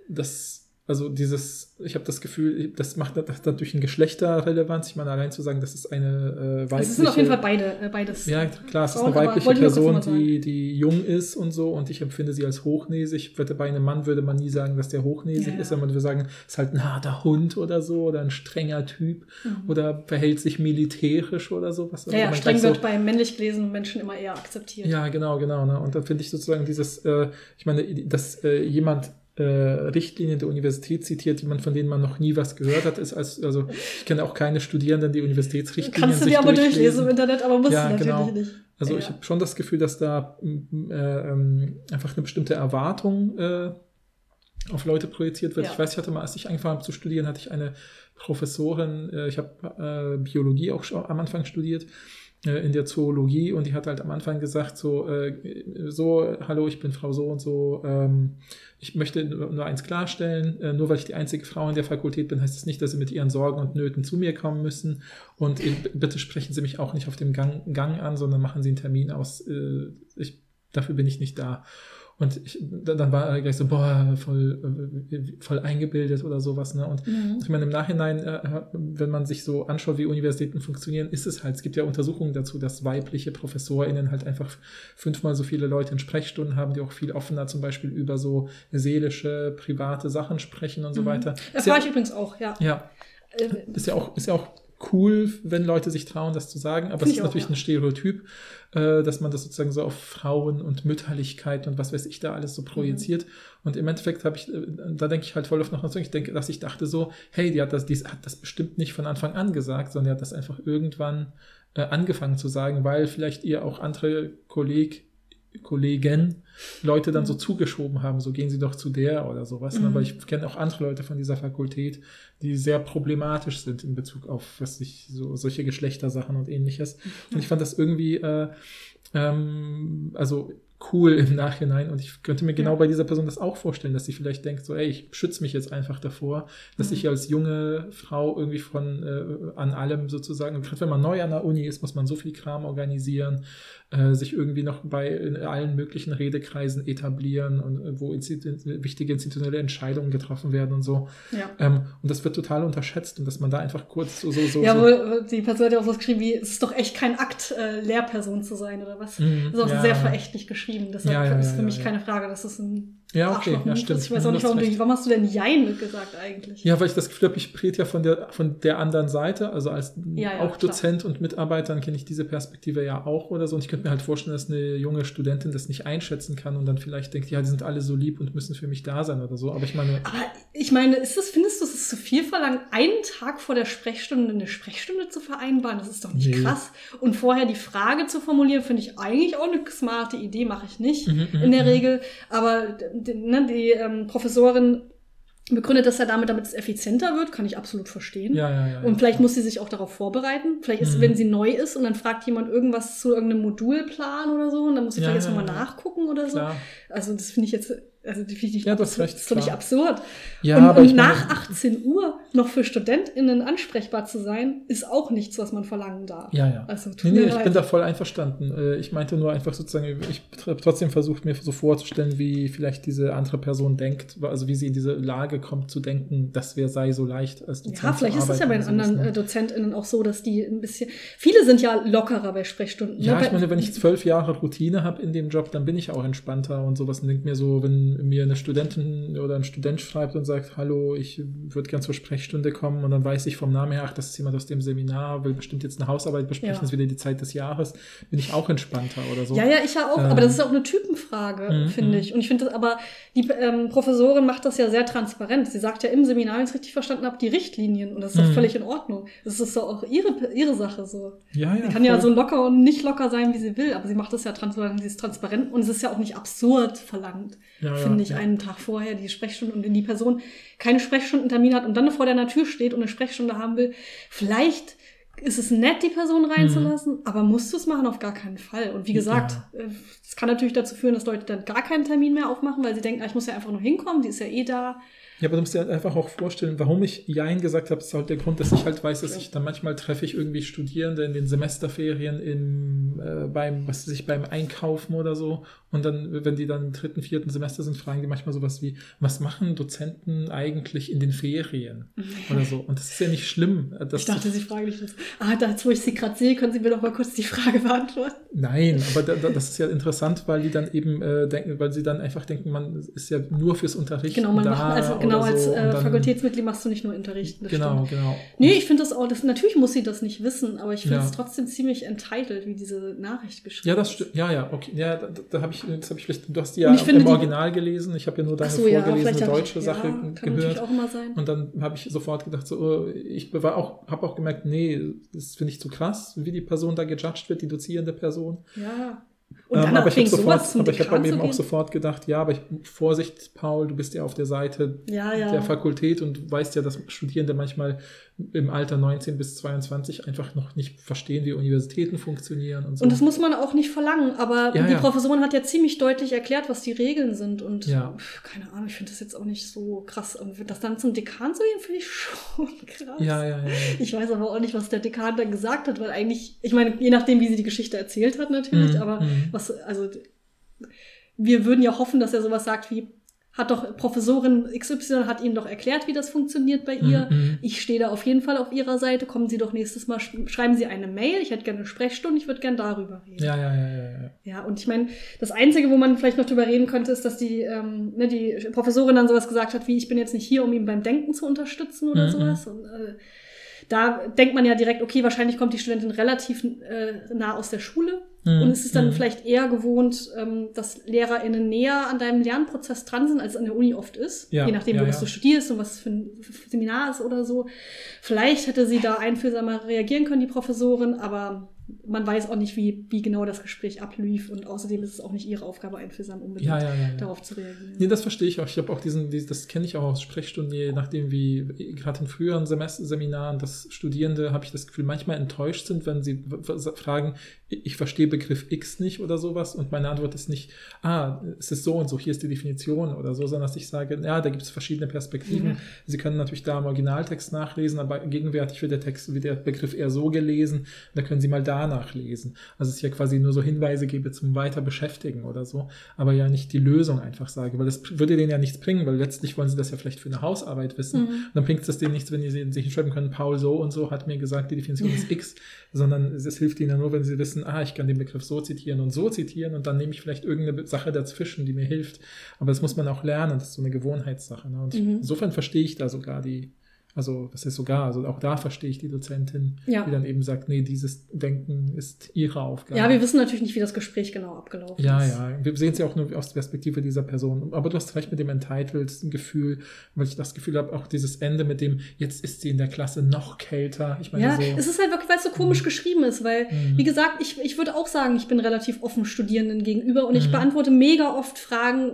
das also dieses, ich habe das Gefühl, das macht das natürlich ein Geschlechterrelevanz. Ich meine, allein zu sagen, das ist eine äh, weibliche... Also es sind auf jeden Fall beide, äh, beides. Ja, klar, es ist eine weibliche Person, die, die jung ist und so und ich empfinde sie als hochnäsig. Bei einem Mann würde man nie sagen, dass der hochnäsig ja, ist, sondern man würde sagen, ist halt ein harter Hund oder so oder ein strenger Typ mhm. oder verhält sich militärisch oder sowas. Ja, ja streng wird so, bei männlich gelesenen Menschen immer eher akzeptiert. Ja, genau, genau. Ne? Und dann finde ich sozusagen dieses, äh, ich meine, dass äh, jemand äh, Richtlinien der Universität zitiert, die man, von denen man noch nie was gehört hat. Ist als, also ich kenne auch keine Studierenden, die Universitätsrichtlinien Kannst du dir aber durchlesen im Internet, aber musst ja, du natürlich genau. nicht. Also ja. ich habe schon das Gefühl, dass da äh, ähm, einfach eine bestimmte Erwartung äh, auf Leute projiziert wird. Ja. Ich weiß, ich hatte mal, als ich angefangen habe zu studieren, hatte ich eine Professorin, äh, ich habe äh, Biologie auch schon am Anfang studiert in der Zoologie und die hat halt am Anfang gesagt so, äh, so, hallo, ich bin Frau so und so, ähm, ich möchte nur eins klarstellen, äh, nur weil ich die einzige Frau in der Fakultät bin, heißt das nicht, dass Sie mit Ihren Sorgen und Nöten zu mir kommen müssen und bitte sprechen Sie mich auch nicht auf dem Gang, Gang an, sondern machen Sie einen Termin aus, äh, ich, dafür bin ich nicht da. Und ich, dann war er gleich so, boah, voll, äh, voll eingebildet oder sowas. Ne? Und mhm. ich meine, im Nachhinein, äh, wenn man sich so anschaut, wie Universitäten funktionieren, ist es halt, es gibt ja Untersuchungen dazu, dass weibliche ProfessorInnen halt einfach fünfmal so viele Leute in Sprechstunden haben, die auch viel offener zum Beispiel über so seelische, private Sachen sprechen und so mhm. weiter. Das war ja, ich übrigens auch, ja. Ja. Äh, ist ja auch, ist ja auch cool, wenn Leute sich trauen, das zu sagen, aber es ist auch, natürlich ja. ein Stereotyp, äh, dass man das sozusagen so auf Frauen und Mütterlichkeit und was weiß ich da alles so projiziert. Mhm. Und im Endeffekt habe ich, äh, da denke ich halt voll oft noch dazu, ich denke, dass ich dachte so, hey, die hat das, die hat das bestimmt nicht von Anfang an gesagt, sondern die hat das einfach irgendwann äh, angefangen zu sagen, weil vielleicht ihr auch andere Kolleg Kollegen Leute dann so mhm. zugeschoben haben, so gehen sie doch zu der oder sowas. Ne? Mhm. Aber ich kenne auch andere Leute von dieser Fakultät, die sehr problematisch sind in Bezug auf was ich, so solche Geschlechtersachen und ähnliches. Und ich fand das irgendwie, äh, ähm, also cool im Nachhinein. Und ich könnte mir genau ja. bei dieser Person das auch vorstellen, dass sie vielleicht denkt, so, ey, ich schütze mich jetzt einfach davor, dass mhm. ich als junge Frau irgendwie von äh, an allem sozusagen, gerade wenn man neu an der Uni ist, muss man so viel Kram organisieren, äh, sich irgendwie noch bei in allen möglichen Redekreisen etablieren und äh, wo institu wichtige institutionelle Entscheidungen getroffen werden und so. Ja. Ähm, und das wird total unterschätzt und dass man da einfach kurz so, so, so. Ja, wo, die Person hat ja auch was geschrieben wie, es ist doch echt kein Akt, äh, Lehrperson zu sein oder was. Mhm, das ist auch ja, sehr verächtlich geschrieben. Deshalb ja, ist für mich keine Frage, dass es ein ja, okay, ja, stimmt. Ich weiß auch nicht, warum, du, warum hast du denn Jein gesagt eigentlich? Ja, weil ich das Gefühl habe, ich rede ja von der, von der anderen Seite, also als ja, ja, auch Dozent klar. und Mitarbeitern kenne ich diese Perspektive ja auch oder so. Und ich könnte mir halt vorstellen, dass eine junge Studentin das nicht einschätzen kann und dann vielleicht denkt, ja, die sind alle so lieb und müssen für mich da sein oder so. Aber ich meine. Aber ich meine, ist das, findest du, es ist zu viel verlangt, einen Tag vor der Sprechstunde eine Sprechstunde zu vereinbaren? Das ist doch nicht nee. krass. Und vorher die Frage zu formulieren, finde ich eigentlich auch eine smarte Idee, mache ich nicht mhm, in der mhm. Regel. Aber ne, die ähm, Professorin begründet das ja damit, damit es effizienter wird, kann ich absolut verstehen. Ja, ja, ja, und vielleicht muss sie sich auch darauf vorbereiten. Vielleicht ist, mhm. wenn sie neu ist und dann fragt jemand irgendwas zu irgendeinem Modulplan oder so, und dann muss sie vielleicht jetzt nochmal nachgucken oder so. Also das finde ich jetzt also die finde ich ja, das recht, ist völlig absurd. Ja, und, aber und nach 18 Uhr noch für StudentInnen ansprechbar zu sein, ist auch nichts, was man verlangen darf. Ja, ja. Also, nee, nee, ich bin da voll einverstanden. Äh, ich meinte nur einfach sozusagen, ich habe trotzdem versucht, mir so vorzustellen, wie vielleicht diese andere Person denkt, also wie sie in diese Lage kommt, zu denken, das wäre sei so leicht als Dozent Ja, vielleicht ist es ja bei den anderen ne? Äh, DozentInnen auch so, dass die ein bisschen, viele sind ja lockerer bei Sprechstunden. Ja, ne? ich meine, wenn ich zwölf Jahre Routine habe in dem Job, dann bin ich auch entspannter und sowas und denke mir so, wenn mir eine Studentin oder ein Student schreibt und sagt, hallo, ich würde gern zur Sprechstunde kommen und dann weiß ich vom Namen her, ach, das ist jemand aus dem Seminar, will bestimmt jetzt eine Hausarbeit besprechen, ja. ist wieder die Zeit des Jahres, bin ich auch entspannter oder so. Ja, ja, ich ja auch, ähm, aber das ist auch eine Typenfrage, mhm, finde ich. Und ich finde das, aber die ähm, Professorin macht das ja sehr transparent. Sie sagt ja im Seminar, wenn ich es richtig verstanden habe, die Richtlinien und das ist doch mhm. völlig in Ordnung. Das ist doch auch ihre, ihre Sache so. Ja, ja, sie kann voll. ja so locker und nicht locker sein, wie sie will, aber sie macht das ja transparent, sie ist transparent und es ist ja auch nicht absurd verlangt, ja, finde ich, einen Tag vorher die Sprechstunde und wenn die Person keine Sprechstundentermin hat und dann vor der Tür steht und eine Sprechstunde haben will, vielleicht ist es nett, die Person reinzulassen, mhm. aber musst du es machen? Auf gar keinen Fall. Und wie gesagt, es ja. Äh, kann natürlich dazu führen, dass Leute dann gar keinen Termin mehr aufmachen, weil sie denken, ah, ich muss ja einfach nur hinkommen, die ist ja eh da. Ja, aber du musst dir halt einfach auch vorstellen, warum ich Jein gesagt habe, ist halt der Grund, dass ich halt weiß, dass ich dann manchmal treffe ich irgendwie Studierende in den Semesterferien im, äh, beim, was weiß ich, beim Einkaufen oder so. Und dann, wenn die dann im dritten, vierten Semester sind, fragen die manchmal sowas wie, was machen Dozenten eigentlich in den Ferien? Oder so. Und das ist ja nicht schlimm. ich dachte, sie fragen dich das. Ah, da, wo ich sie gerade sehe, können Sie mir doch mal kurz die Frage beantworten. Nein, aber da, da, das ist ja interessant, weil die dann eben äh, denken, weil sie dann einfach denken, man ist ja nur fürs Unterrichten genau, man da. Macht, also genau, als so. äh, Fakultätsmitglied machst du nicht nur Unterrichten. Genau, stimmt. genau. Nee, ich finde das auch, das, natürlich muss sie das nicht wissen, aber ich finde es ja. trotzdem ziemlich entitled, wie diese Nachricht geschrieben Ja, das stimmt. Ja, ja, okay. Ja, da, da habe ich, das habe ich vielleicht, du hast die ja im Original gelesen, ich habe ja nur deine so, vorgelesene ja, deutsche ich, Sache ja, gehört. Auch immer sein. Und dann habe ich sofort gedacht, so, oh, ich war auch, habe auch gemerkt, nee, das finde ich zu krass, wie die Person da gejudged wird, die dozierende Person. Ja. Und dann ähm, aber ich habe sofort, aber ich habe eben auch sofort gedacht, ja, aber ich, Vorsicht, Paul, du bist ja auf der Seite ja, ja. der Fakultät und weißt ja, dass Studierende manchmal im Alter 19 bis 22 einfach noch nicht verstehen, wie Universitäten funktionieren und so. Und das muss man auch nicht verlangen, aber ja, die ja. Professorin hat ja ziemlich deutlich erklärt, was die Regeln sind und ja. keine Ahnung, ich finde das jetzt auch nicht so krass. Und das dann zum Dekan zu gehen, finde ich schon krass. Ja, ja, ja, Ich weiß aber auch nicht, was der Dekan dann gesagt hat, weil eigentlich, ich meine, je nachdem, wie sie die Geschichte erzählt hat natürlich, mhm. aber mhm. was, also wir würden ja hoffen, dass er sowas sagt wie, hat doch Professorin XY hat Ihnen doch erklärt, wie das funktioniert bei ihr. Mhm. Ich stehe da auf jeden Fall auf Ihrer Seite. Kommen Sie doch nächstes Mal, schreiben Sie eine Mail. Ich hätte gerne eine Sprechstunde. Ich würde gerne darüber reden. Ja, ja, ja, ja, ja. Ja, und ich meine, das Einzige, wo man vielleicht noch drüber reden könnte, ist, dass die, ähm, ne, die Professorin dann sowas gesagt hat, wie ich bin jetzt nicht hier, um ihn beim Denken zu unterstützen oder mhm. sowas. Und, äh, da denkt man ja direkt, okay, wahrscheinlich kommt die Studentin relativ äh, nah aus der Schule mhm. und es ist dann mhm. vielleicht eher gewohnt, ähm, dass LehrerInnen näher an deinem Lernprozess dran sind, als es an der Uni oft ist. Ja, je nachdem, ja, wo ja. du studierst und was für ein Seminar ist oder so. Vielleicht hätte sie da einfühlsamer reagieren können, die Professorin, aber man weiß auch nicht, wie, wie genau das Gespräch ablief und außerdem ist es auch nicht ihre Aufgabe, einfühlsam unbedingt Ja, ja, ja, darauf zu reagieren. Nee, das verstehe ich auch. Ich habe auch diesen, dies- das kenne ich auch aus Sprechstunden, je nachdem wie, gerade in früheren Semester Seminaren, dass Studierende, habe ich das Gefühl, manchmal enttäuscht sind, wenn sie fragen, ich verstehe Begriff X nicht oder sowas und meine Antwort ist nicht, ah, es ist so und so, hier ist die Definition oder so, sondern dass ich sage, ja, da gibt es verschiedene Perspektiven. Mhm. Sie können natürlich da im Originaltext nachlesen, aber gegenwärtig wird der Text, wird der Begriff eher so gelesen, da können Sie mal da nachlesen. Also es ja quasi nur so Hinweise gebe zum weiter beschäftigen oder so, aber ja nicht die Lösung einfach sage, weil das würde denen ja nichts bringen, weil letztlich wollen sie das ja vielleicht für eine Hausarbeit wissen. Mhm. Und dann bringt es denen nichts, wenn sie sich hinschreiben können, Paul so und so hat mir gesagt, die Definition ist X, sondern es, es hilft ihnen ja nur, wenn sie wissen, ah, ich kann den Begriff so zitieren und so zitieren und dann nehme ich vielleicht irgendeine Sache dazwischen, die mir hilft. Aber das muss man auch lernen, das ist so eine Gewohnheitssache. Ne? Und Mhm. insofern verstehe ich da sogar die, also was ist sogar, also auch da verstehe ich die Dozentin, Ja. die dann eben sagt, nee, dieses Denken ist ihre Aufgabe. Ja, wir wissen natürlich nicht, wie das Gespräch genau abgelaufen Ja, ist. ja, wir sehen es ja auch nur aus der Perspektive dieser Person. Aber du hast recht mit dem Entitled-Gefühl, weil ich das Gefühl habe, auch dieses Ende mit dem, jetzt ist sie in der Klasse noch kälter. Ich meine, Ja, so. es ist halt wirklich, weil es so komisch geschrieben ist, weil, Mhm. wie gesagt, ich, ich würde auch sagen, ich bin relativ offen Studierenden gegenüber und ich Mhm. beantworte mega oft Fragen,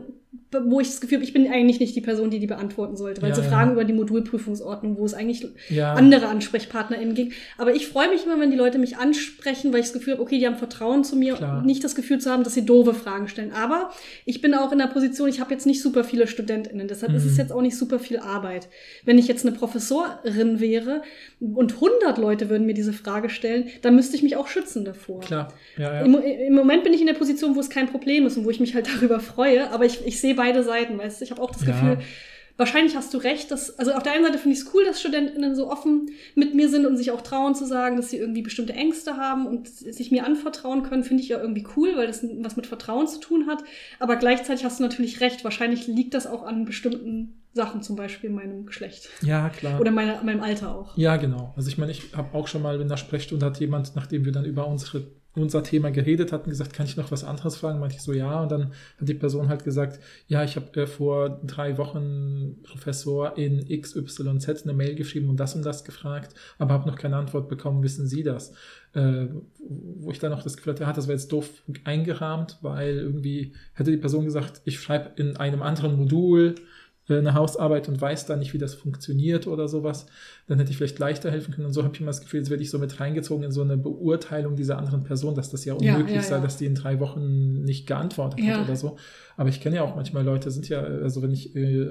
wo ich das Gefühl habe, ich bin eigentlich nicht die Person, die die beantworten sollte, weil Ja, so ja. Fragen über die Modulprüfungsordnung, wo es eigentlich ja, andere AnsprechpartnerInnen ging. Aber ich freue mich immer, wenn die Leute mich ansprechen, weil ich das Gefühl habe, okay, die haben Vertrauen zu mir Klar. und nicht das Gefühl zu haben, dass sie doofe Fragen stellen. Aber ich bin auch in der Position, ich habe jetzt nicht super viele StudentInnen, deshalb ist es Mhm. jetzt auch nicht super viel Arbeit. Wenn ich jetzt eine Professorin wäre und 100 Leute würden mir diese Frage stellen, dann müsste ich mich auch schützen davor. klar. Im, Im Moment bin ich in der Position, wo es kein Problem ist und wo ich mich halt darüber freue, aber ich, ich sehe beide Seiten, weißt du? Ich habe auch das Ja. Gefühl, wahrscheinlich hast du recht, dass, also auf der einen Seite finde ich es cool, dass StudentInnen so offen mit mir sind und sich auch trauen zu sagen, dass sie irgendwie bestimmte Ängste haben und sich mir anvertrauen können, finde ich ja irgendwie cool, weil das was mit Vertrauen zu tun hat. Aber gleichzeitig hast du natürlich recht, wahrscheinlich liegt das auch an bestimmten Sachen, zum Beispiel meinem Geschlecht. ja, klar. Oder meiner, meinem Alter auch. Ja, genau. Also ich meine, ich habe auch schon mal in der Sprechstunde hat jemand, nachdem wir dann über unsere, unser Thema geredet hatten, gesagt, kann ich noch was anderes fragen? Meinte ich so, ja. Und dann hat die Person halt gesagt, ja, ich habe äh, vor drei Wochen Professor in XYZ eine Mail geschrieben und das und das gefragt, aber habe noch keine Antwort bekommen. Wissen Sie das? Äh, wo ich dann noch das Gefühl hatte, ja, das wäre jetzt doof eingerahmt, weil irgendwie hätte die Person gesagt, ich schreibe in einem anderen Modul äh, eine Hausarbeit und weiß da nicht, wie das funktioniert oder sowas, dann hätte ich vielleicht leichter helfen können. Und so habe ich immer das Gefühl, jetzt werde ich so mit reingezogen in so eine Beurteilung dieser anderen Person, dass das ja Ja, unmöglich ja, sei, ja. dass die in drei Wochen nicht geantwortet Ja. hat oder so. Aber ich kenne ja auch manchmal Leute, sind ja, also wenn ich äh,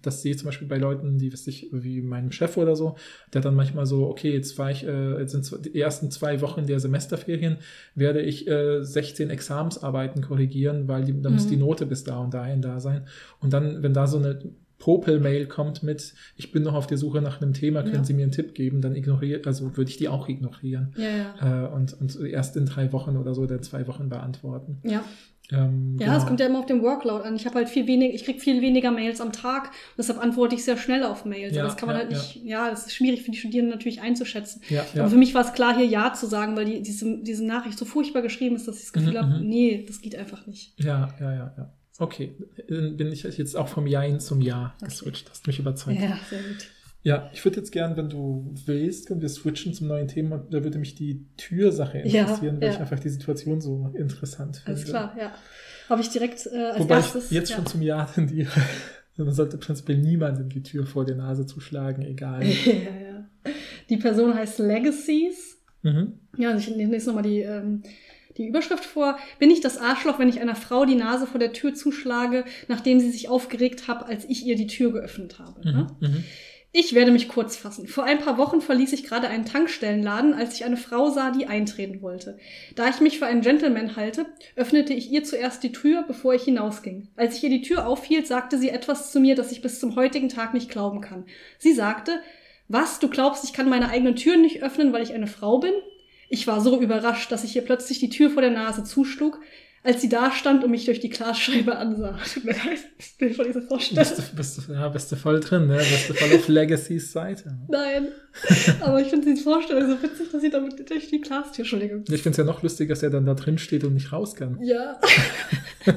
das sehe, zum Beispiel bei Leuten, die, weiß ich, wie meinem Chef oder so, der dann manchmal so, okay, jetzt war ich, äh, jetzt sind die ersten zwei Wochen der Semesterferien, werde ich äh, 16 Examensarbeiten korrigieren, weil die, dann muss Mhm. die Note bis da und dahin da sein. Und dann, wenn da so eine Popel-Mail kommt mit, ich bin noch auf der Suche nach einem Thema, können Ja. Sie mir einen Tipp geben, dann ignoriere, also würde ich die auch ignorieren. Ja, ja. Äh, und, und erst in drei Wochen oder so in zwei Wochen beantworten. Ja. Ähm, Ja, genau. es kommt ja immer auf den Workload an. Ich habe halt viel weniger, ich kriege viel weniger Mails am Tag. Deshalb antworte ich sehr schnell auf Mails. Ja, das kann man ja, halt nicht, ja. das ist schwierig für die Studierenden natürlich einzuschätzen. ja, ja. Aber für mich war es klar, hier Ja zu sagen, weil die, diese, diese Nachricht so furchtbar geschrieben ist, dass ich das Gefühl Mhm, habe, mhm. nee, das geht einfach nicht. Ja, ja, ja, ja. Okay, dann bin ich jetzt auch vom Jein zum Ja Okay. geswitcht. Hast mich überzeugt. Ja, sehr gut. Ja, ich würde jetzt gern, wenn du willst, können wir switchen zum neuen Thema. Und Da würde mich die Türsache Ja, interessieren, weil ja. ich einfach die Situation so interessant finde. Alles klar, ja. Habe ich direkt äh, als Wobei erstes. ich jetzt ja. schon zum Ja tendiere. Man sollte prinzipiell niemandem die Tür vor der Nase zuschlagen, egal. ja, ja. Die Person heißt Legacies. mhm. Ja, also ich lese nochmal die, ähm, die Überschrift vor. Bin ich das Arschloch, wenn ich einer Frau die Nase vor der Tür zuschlage, nachdem sie sich aufgeregt hat, als ich ihr die Tür geöffnet habe? ne? Mhm. Mhm. Ich werde mich kurz fassen. Vor ein paar Wochen verließ ich gerade einen Tankstellenladen, als ich eine Frau sah, die eintreten wollte. Da ich mich für einen Gentleman halte, öffnete ich ihr zuerst die Tür, bevor ich hinausging. Als ich ihr die Tür aufhielt, sagte sie etwas zu mir, das ich bis zum heutigen Tag nicht glauben kann. Sie sagte, was, du glaubst, ich kann meine eigenen Türen nicht öffnen, weil ich eine Frau bin? Ich war so überrascht, dass ich ihr plötzlich die Tür vor der Nase zuschlug, als sie da stand und mich durch die Glasscheibe ansah. Tut mir leid, ich will von dieser Vorstellung. Bist, du, bist, du, ja, bist du voll drin, ne? Bist du voll auf Legacys Seite. Nein. Aber ich finde die Vorstellung so witzig, dass sie damit durch die Glastür, Entschuldigung. Ich finde es ja noch lustig, dass er dann da drin steht und nicht raus kann. Ja. das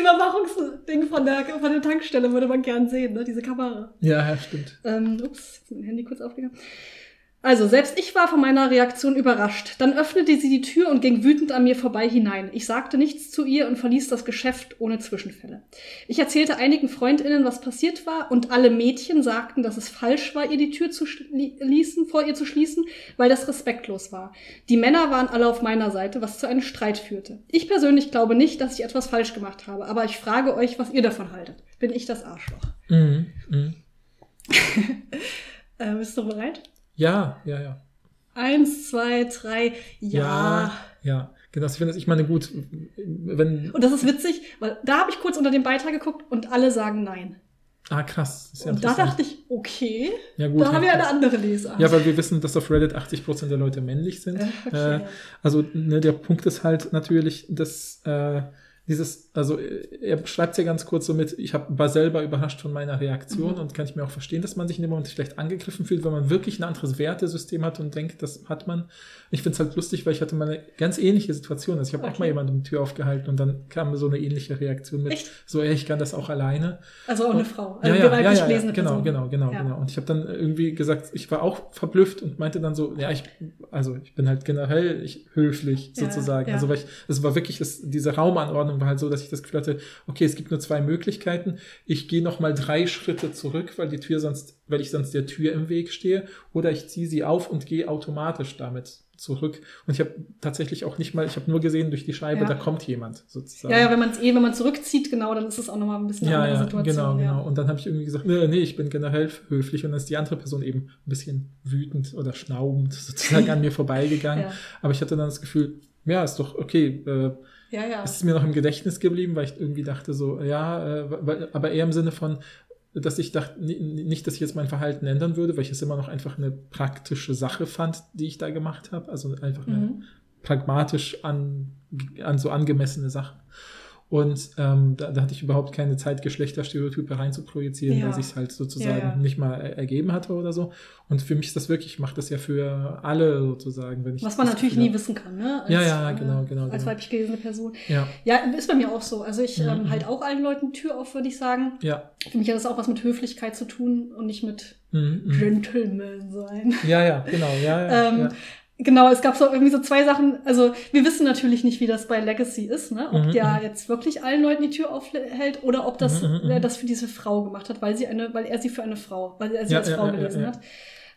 Überwachungsding von der, von der Tankstelle würde man gern sehen, ne? Diese Kamera. Ja, ja, stimmt. Ähm, ups, mein Handy kurz aufgegangen. Also, selbst ich war von meiner Reaktion überrascht. Dann öffnete sie die Tür und ging wütend an mir vorbei hinein. Ich sagte nichts zu ihr und verließ das Geschäft ohne Zwischenfälle. Ich erzählte einigen Freundinnen, was passiert war, und alle Mädchen sagten, dass es falsch war, ihr die Tür zu schließen, vor ihr zu schließen, weil das respektlos war. Die Männer waren alle auf meiner Seite, was zu einem Streit führte. Ich persönlich glaube nicht, dass ich etwas falsch gemacht habe, aber ich frage euch, was ihr davon haltet. Bin ich das Arschloch? Mhm. Mhm. äh, bist du bereit? Ja, ja, ja. Eins, zwei, drei, ja. Ja, ja. Genau, ich finde das, ich meine, gut, wenn. Und das ist witzig, weil da habe ich kurz unter dem Beitrag geguckt und alle sagen nein. Ah, krass. Ja Und da dachte ich, okay, ja, gut, da haben wir ja, eine andere Lesart. Ja, weil wir wissen, dass auf Reddit 80% der Leute männlich sind. Äh, okay. Äh, also ne, der Punkt ist halt natürlich, dass äh, dieses, also äh, er beschreibt es ja ganz kurz so mit, ich hab, war selber überrascht von meiner Reaktion Mhm. und kann ich mir auch verstehen, dass man sich in dem Moment vielleicht angegriffen fühlt, wenn man wirklich ein anderes Wertesystem hat und denkt, das hat man. Ich finde es halt lustig, weil ich hatte mal eine ganz ähnliche Situation. Also ich habe auch Okay. mal jemandem die Tür aufgehalten und dann kam so eine ähnliche Reaktion mit, Echt? so, ey, ich kann das auch alleine. Also auch eine Und- Frau. Ja, Also ja, ja, ja, ja, gelesene genau, Person. genau, genau, Ja. genau. Und ich habe dann irgendwie gesagt, ich war auch verblüfft und meinte dann so, ja, ich, also ich bin halt generell ich, höflich Ja, sozusagen. ja. Also weil ich, es war wirklich, das, diese Raumanordnung war halt so, dass ich das Gefühl hatte, okay, es gibt nur zwei Möglichkeiten. Ich gehe noch mal drei Schritte zurück, weil die Tür sonst, weil ich sonst der Tür im Weg stehe, oder ich ziehe sie auf und gehe automatisch damit zurück. Und ich habe tatsächlich auch nicht mal, ich habe nur gesehen durch die Scheibe, Ja. da kommt jemand sozusagen. Ja, ja, wenn man es eh, wenn man zurückzieht, genau, dann ist es auch nochmal ein bisschen eine Ja, andere ja, Situation. genau, ja. genau. Und dann habe ich irgendwie gesagt, nee, nee, ich bin generell höflich. Und dann ist die andere Person eben ein bisschen wütend oder schnaubend sozusagen an mir vorbeigegangen. Ja. Aber ich hatte dann das Gefühl, ja, ist doch okay. Äh, Ja, ja. es ist mir noch im Gedächtnis geblieben, weil ich irgendwie dachte so, ja, äh, aber eher im Sinne von, dass ich dachte, ni- nicht, dass ich jetzt mein Verhalten ändern würde, weil ich es immer noch einfach eine praktische Sache fand, die ich da gemacht habe. Also einfach eine Mhm. pragmatisch an, an so angemessene Sachen. Und ähm, da, da hatte ich überhaupt keine Zeit, Geschlechterstereotype reinzuprojizieren, Ja. weil sich halt sozusagen Ja, ja. nicht mal er- ergeben hatte oder so. Und für mich ist das wirklich, ich mache das ja für alle sozusagen, wenn ich Was man natürlich nie wissen kann, ne? Ja, ja, genau, genau, Als genau. weiblich gelesene Person. Ja, Ja, ist bei mir auch so. Also ich Mhm, ähm, halt auch allen Leuten Tür auf, würde ich sagen. ja. Für mich hat das auch was mit Höflichkeit zu tun und nicht mit Mhm, mhm. Gentleman sein. Ja, ja, genau, ja, ja. Ähm, ja. Genau, es gab so irgendwie so zwei Sachen. Also wir wissen natürlich nicht, wie das bei Legacy ist, ne? Ob Mhm, der mhm. jetzt wirklich allen Leuten die Tür aufhält oder ob das, Mhm, mhm, er mhm. das für diese Frau gemacht hat, weil sie eine, weil er sie für eine Frau, weil er sie Ja, als ja, Frau ja, ja, gelesen ja. hat.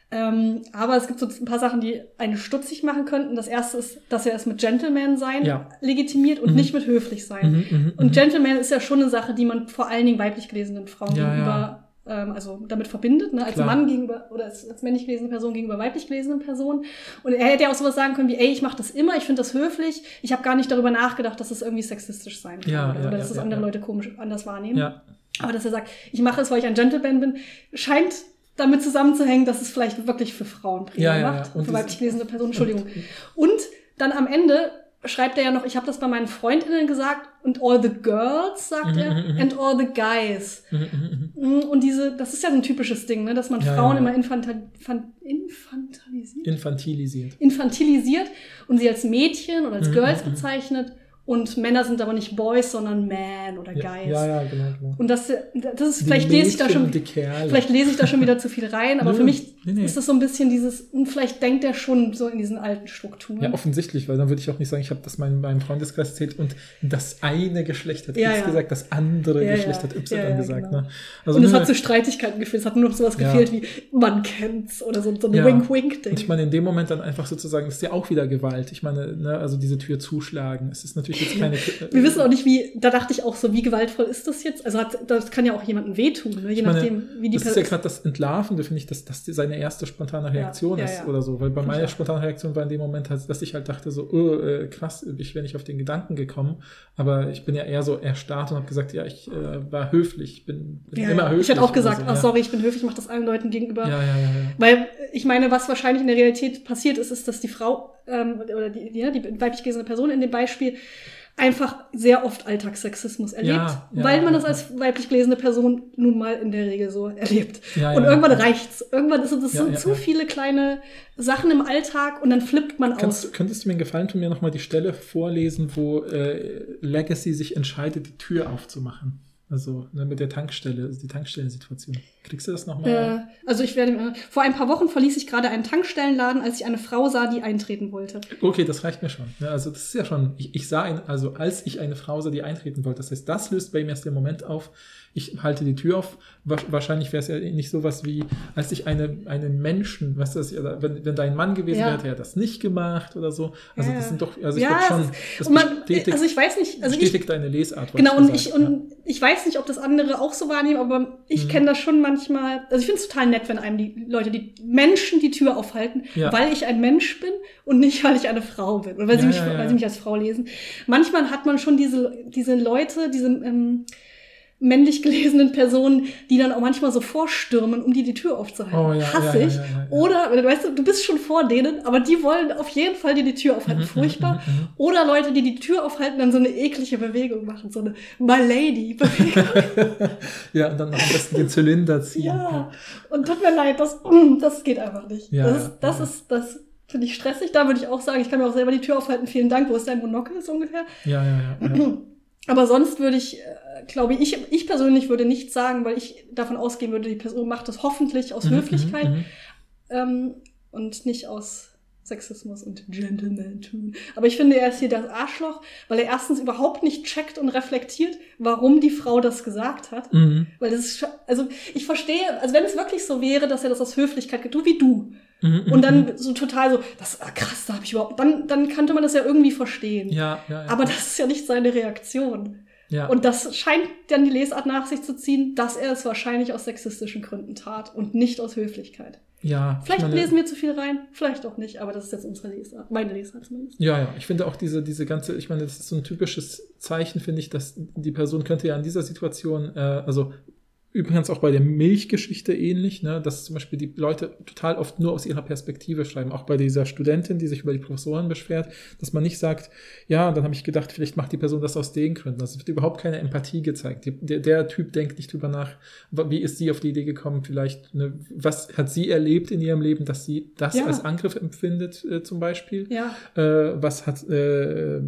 Ähm, aber es gibt so ein paar Sachen, die einen stutzig machen könnten. Das erste ist, dass er es mit Gentleman sein Ja. legitimiert und Mhm. nicht mit höflich sein. Mhm, Und. Gentleman ist ja schon eine Sache, die man vor allen Dingen weiblich gelesenen Frauen Ja, gegenüber, ähm, also damit verbindet, ne? als Klar. Mann gegenüber oder als, als männlich gelesene Person gegenüber weiblich gelesenen Personen. Und er hätte ja auch sowas sagen können wie, ey, ich mache das immer, ich finde das höflich, ich habe gar nicht darüber nachgedacht, dass es irgendwie sexistisch sein kann Ja, oder, ja, oder dass es ja, andere ja. Leute komisch anders wahrnehmen. ja. Aber dass er sagt, ich mache es, weil ich ein Gentleman bin, scheint damit zusammenzuhängen, dass es vielleicht wirklich für Frauen ja. macht, für das- weiblich gelesene Personen, Entschuldigung. Und dann am Ende schreibt er ja noch, ich habe das bei meinen Freundinnen gesagt und all the girls, sagt Mhm, er, mhm, mhm. and all the guys. Mhm, mhm. Mm, Und diese, das ist ja so ein typisches Ding, ne, dass man Ja, Frauen ja, immer infantil, infan- infantilisiert, Infantilisiert. infantilisiert und sie als Mädchen oder als Girls bezeichnet. Und Männer sind aber nicht Boys, sondern Man oder Ja, Guys. ja, ja, genau, genau. Und das, das ist, Die vielleicht lese ich da schon, vielleicht lese ich da schon wieder zu viel rein, aber Nö, für mich nee, nee. ist das so ein bisschen dieses, vielleicht denkt er schon so in diesen alten Strukturen. Ja, offensichtlich, weil dann würde ich auch nicht sagen, ich habe das meinem, meinem Freundeskreis erzählt und das eine Geschlecht hat Ja, X ja. gesagt, das andere Geschlecht hat Y gesagt. genau. Ne? Also und es hat zu Streitigkeiten geführt. Es hat nur noch sowas gefehlt wie, man kennt's oder so, so ein. Wink-Wink-Ding. Und ich meine, in dem Moment dann einfach sozusagen, das ist ja auch wieder Gewalt. Ich meine, ne, also diese Tür zuschlagen. Es ist natürlich jetzt keine. Wir wissen auch nicht, wie, da dachte ich auch so, wie gewaltvoll ist das jetzt? Also hat, das kann ja auch jemandem wehtun, ne? je meine, nachdem, wie die das ist ja Person- gerade das Entlarvende, finde ich, dass das seine erste spontane Reaktion ja, ist ja. oder so. Weil bei meiner auch. spontanen Reaktion war in dem Moment, halt, dass ich halt dachte so, oh, äh, krass, ich wäre nicht auf den Gedanken gekommen. Aber ich bin ja eher so erstarrt und habe gesagt, ja, ich äh, war höflich, bin, bin ja, immer ja. höflich. Ich hätte auch gesagt, so, ja. sorry, ich bin höflich, ich mache das allen Leuten gegenüber. Ja, ja, ja, ja. Weil ich meine, was wahrscheinlich in der Realität passiert ist, ist, dass die Frau ähm, oder die, die, die weiblich gelesene Person in dem Beispiel einfach sehr oft Alltagssexismus erlebt, Ja, ja, weil man das als weiblich gelesene Person nun mal in der Regel so erlebt. Ja, und irgendwann reicht's. Irgendwann ist es, sind zu viele kleine Sachen im Alltag und dann flippt man Kannst, aus. könntest du mir einen Gefallen tun, mir nochmal die Stelle vorlesen, wo äh, Legacy sich entscheidet, die Tür aufzumachen? Also ne, mit der Tankstelle, also die Tankstellensituation. Kriegst du das nochmal? Äh, also ich werde, äh, vor ein paar Wochen verließ ich gerade einen Tankstellenladen, als ich eine Frau sah, die eintreten wollte. Okay, das reicht mir schon. Ja, also das ist ja schon, ich, ich sah, ein, also als ich eine Frau sah, die eintreten wollte, das heißt, das löst bei mir erst den Moment auf, ich halte die Tür auf. Wahrscheinlich wäre es ja nicht sowas wie, als ich eine, einen Menschen, was das, wenn, wenn dein Mann gewesen ja. wäre, hätte er das nicht gemacht oder so. Also ja. das sind doch, also ich ja, schon, das man, bestätigt, also ich weiß nicht, also bestätigt ich, deine Lesart. Genau, und ich, und ich weiß nicht, ob das andere auch so wahrnehmen, aber ich mhm. kenne das schon manchmal, also ich finde es total nett, wenn einem die Leute, die Menschen die Tür aufhalten, weil ich ein Mensch bin und nicht, weil ich eine Frau bin oder weil, sie, mich, weil sie mich als Frau lesen. Manchmal hat man schon diese, diese Leute, diese, ähm, männlich gelesenen Personen, die dann auch manchmal so vorstürmen, um dir die Tür aufzuhalten. Oh, ja, Hasse ich. Ja, ja, Oder, weißt du, du bist schon vor denen, aber die wollen auf jeden Fall dir die Tür aufhalten. Mhm, Furchtbar. Mhm, mhm. Oder Leute, die die Tür aufhalten, dann so eine eklige Bewegung machen, so eine My Lady-Bewegung. ja, und dann am besten den Zylinder ziehen. Ja, und tut mir leid, das, das geht einfach nicht. Ja, das ist, das, ist, das finde ich stressig. Da würde ich auch sagen, ich kann mir auch selber die Tür aufhalten. Vielen Dank. Wo ist dein Monokel, so ungefähr? Ja, ja, ja. Aber sonst würde ich, äh, glaube ich, ich persönlich würde nichts sagen, weil ich davon ausgehen würde, die Person macht das hoffentlich aus mhm, Höflichkeit mhm, ähm, und nicht aus Sexismus und Gentleman-Tun. Aber ich finde, er ist hier das Arschloch, weil er erstens überhaupt nicht checkt und reflektiert, warum die Frau das gesagt hat. Mhm. Weil das ist, also ich verstehe, also wenn es wirklich so wäre, dass er das aus Höflichkeit tut, wie du. Mhm, und dann mhm. so total so, das ah, krass, da habe ich überhaupt, dann, dann könnte man das ja irgendwie verstehen. Ja, ja, ja. Aber das ist ja nicht seine Reaktion. Ja. Und das scheint dann die Lesart nach sich zu ziehen, dass er es wahrscheinlich aus sexistischen Gründen tat und nicht aus Höflichkeit. Ja. Vielleicht meine, lesen wir zu viel rein, vielleicht auch nicht, aber das ist jetzt unsere Lesart, meine Lesart zumindest. Ja, ja. Ich finde auch diese, diese ganze, ich meine, das ist so ein typisches Zeichen, finde ich, dass die Person könnte ja in dieser Situation, äh, also Übrigens auch bei der Milchgeschichte ähnlich, ne, dass zum Beispiel die Leute total oft nur aus ihrer Perspektive schreiben. Auch bei dieser Studentin, die sich über die Professoren beschwert, dass man nicht sagt, ja, dann habe ich gedacht, vielleicht macht die Person das aus den Gründen. Also es wird überhaupt keine Empathie gezeigt. Die, der, der, Typ denkt nicht drüber nach, wie ist sie auf die Idee gekommen, vielleicht, ne, was hat sie erlebt in ihrem Leben, dass sie das ja. als Angriff empfindet, äh, zum Beispiel. Ja. Äh, was hat äh,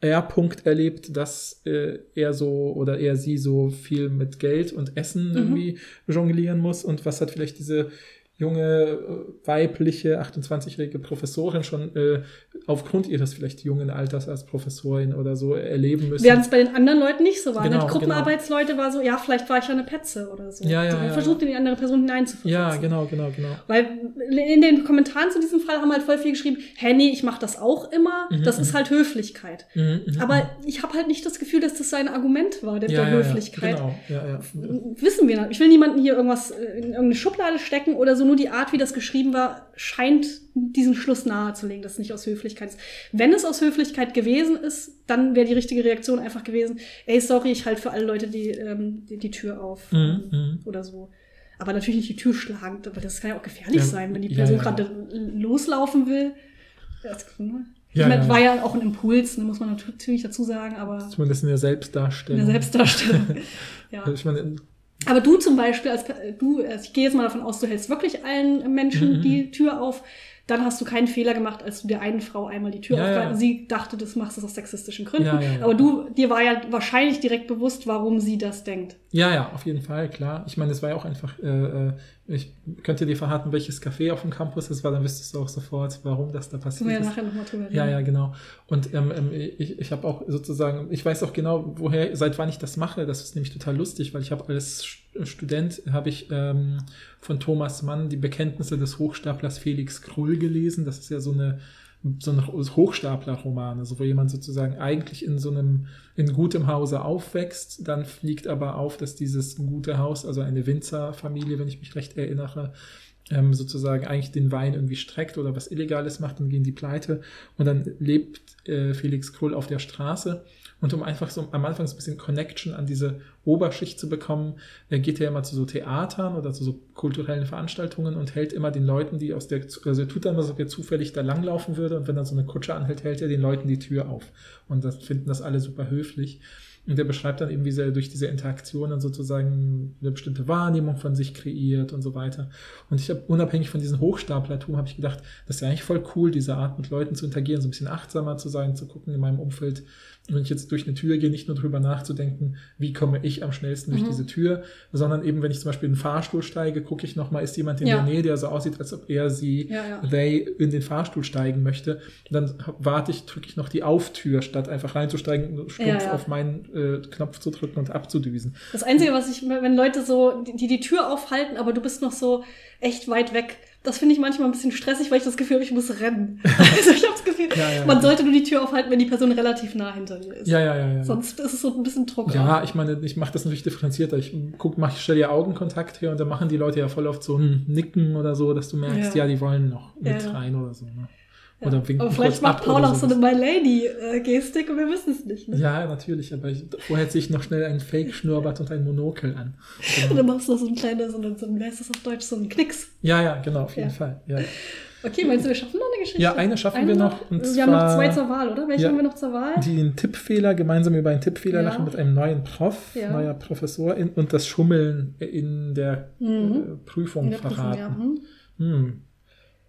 R-Punkt erlebt, dass äh, er so oder er sie so viel mit Geld und Essen mhm. irgendwie jonglieren muss und was hat vielleicht diese junge, äh, weibliche, 28-jährige Professorin schon äh, aufgrund ihres vielleicht jungen Alters als Professorin oder so erleben müssen. Während es bei den anderen Leuten nicht so war. Genau, die Gruppenarbeitsleute genau. war so, ja, vielleicht war ich ja eine Petze oder so. Ja, ja, die ja, versucht, in die andere Person hineinzuversetzen. Ja, genau, genau, genau. Weil in den Kommentaren zu diesem Fall haben halt voll viel geschrieben, hä, nee, ich mache das auch immer, mhm, das ist mhm. halt Höflichkeit. Mhm, mhm Aber mhm. ich habe halt nicht das Gefühl, dass das sein Argument war, der, der Höflichkeit. Genau, ja, ja. Wissen wir nicht. Ich will niemanden hier irgendwas in irgendeine Schublade stecken oder so, nur die Art, wie das geschrieben war, scheint diesen Schluss nahezulegen, dass es nicht aus Höflichkeit ist. Wenn es aus Höflichkeit gewesen ist, dann wäre die richtige Reaktion einfach gewesen, ey, sorry, ich halte für alle Leute die, ähm, die, die, Tür auf mhm, ähm, mhm. oder so. Aber natürlich nicht die Tür schlagen, weil das kann ja auch gefährlich ja, sein, wenn die Person ja, ja. gerade loslaufen will. Das, ne? Ja, ich meine, ja, war ja auch ein Impuls, ne, muss man natürlich dazu sagen, aber. Zumindest in der Selbstdarstellung. In der Selbstdarstellung. ja. Also ich meine, aber du zum Beispiel, als du, also ich gehe jetzt mal davon aus, du hältst wirklich allen Menschen mhm. die Tür auf dann hast du keinen Fehler gemacht, als du der einen Frau einmal die Tür ja, aufgehalten ja. Sie dachte, das machst du aus sexistischen Gründen. Ja, ja, Aber du, dir war ja wahrscheinlich direkt bewusst, warum sie das denkt. Ja, ja, auf jeden Fall, klar. Ich meine, es war ja auch einfach, äh, äh ich könnte dir verraten, welches Café auf dem Campus es war, dann wüsstest du auch sofort, warum das da passiert ist. ja nachher nochmal drüber reden. Ja, ja, genau. Und ähm, ähm ich, ich habe auch sozusagen, ich weiß auch genau, woher, seit wann ich das mache. Das ist nämlich total lustig, weil ich habe als Student, habe ich ähm, von Thomas Mann die Bekenntnisse des Hochstaplers Felix Krull gelesen. Das ist ja so eine so ein Hochstapler-Roman, also wo jemand sozusagen eigentlich in so einem in gutem Hause aufwächst, dann fliegt aber auf, dass dieses gute Haus, also eine Winzerfamilie, wenn ich mich recht erinnere, ähm, sozusagen eigentlich den Wein irgendwie streckt oder was Illegales macht, dann gehen die pleite und dann lebt äh, Felix Krull auf der Straße und um einfach so am Anfang so ein bisschen Connection an diese Oberschicht zu bekommen, geht er immer zu so Theatern oder zu so kulturellen Veranstaltungen und hält immer den Leuten, die aus der, also er tut dann, als ob er zufällig da langlaufen würde und wenn dann so eine Kutsche anhält, hält er den Leuten die Tür auf. Und das finden das alle super höflich. Und der beschreibt dann eben, wie er durch diese Interaktionen sozusagen eine bestimmte Wahrnehmung von sich kreiert und so weiter. Und ich habe unabhängig von diesem Hochstaplertum, habe ich gedacht, das ist ja eigentlich voll cool, diese Art mit Leuten zu interagieren, so ein bisschen achtsamer zu sein, zu gucken in meinem Umfeld, wenn ich jetzt durch eine Tür gehe, nicht nur drüber nachzudenken, wie komme ich am schnellsten durch mhm. diese Tür, sondern eben, wenn ich zum Beispiel in den Fahrstuhl steige, gucke ich nochmal, ist jemand in ja. der Nähe, der so aussieht, als ob er sie, ja, ja. they in den Fahrstuhl steigen möchte. Und dann warte ich, drücke ich noch die Auftür, statt einfach reinzusteigen, stumpf auf meinen äh, Knopf zu drücken und abzudüsen. Das Einzige, was ich, wenn Leute so, die die Tür aufhalten, aber du bist noch so echt weit weg, das finde ich manchmal ein bisschen stressig, weil ich das Gefühl habe, ich muss rennen. also ich habe das Gefühl, ja, ja, man sollte nur die Tür aufhalten, wenn die Person relativ nah hinter dir ist. Ja, ja, ja. ja Sonst ist es so ein bisschen trocken. Ja, ich meine, ich mache das natürlich differenzierter. Ich guck, mach, ich stelle ja Augenkontakt her und dann machen die Leute ja voll oft so ein Nicken oder so, dass du merkst, ja, die wollen noch mit rein oder so. Ne? Oder winken aber vielleicht macht Paul auch so eine My Lady-Gestik und wir wissen es nicht. Ne? Ja, natürlich, aber ich, vorher ziehe ich noch schnell einen Fake-Schnurrbart und ein Monokel an. Und dann machst du noch so ein kleiner, so ein, so ein, wer ist das auf Deutsch, so ein Knicks. Ja, ja, genau, auf jeden ja. Fall. Ja. Okay, meinst du, wir schaffen noch eine Geschichte? Ja, eine schaffen eine wir noch. Und wir haben noch zwei zur Wahl, oder? Welche ja, haben wir noch zur Wahl? Den Tippfehler, gemeinsam über einen Tippfehler ja. lachen mit einem neuen Prof, ja. neuer Professor in, und das Schummeln in der mhm. äh, Prüfung in der verraten. Prüfung, ja. hm.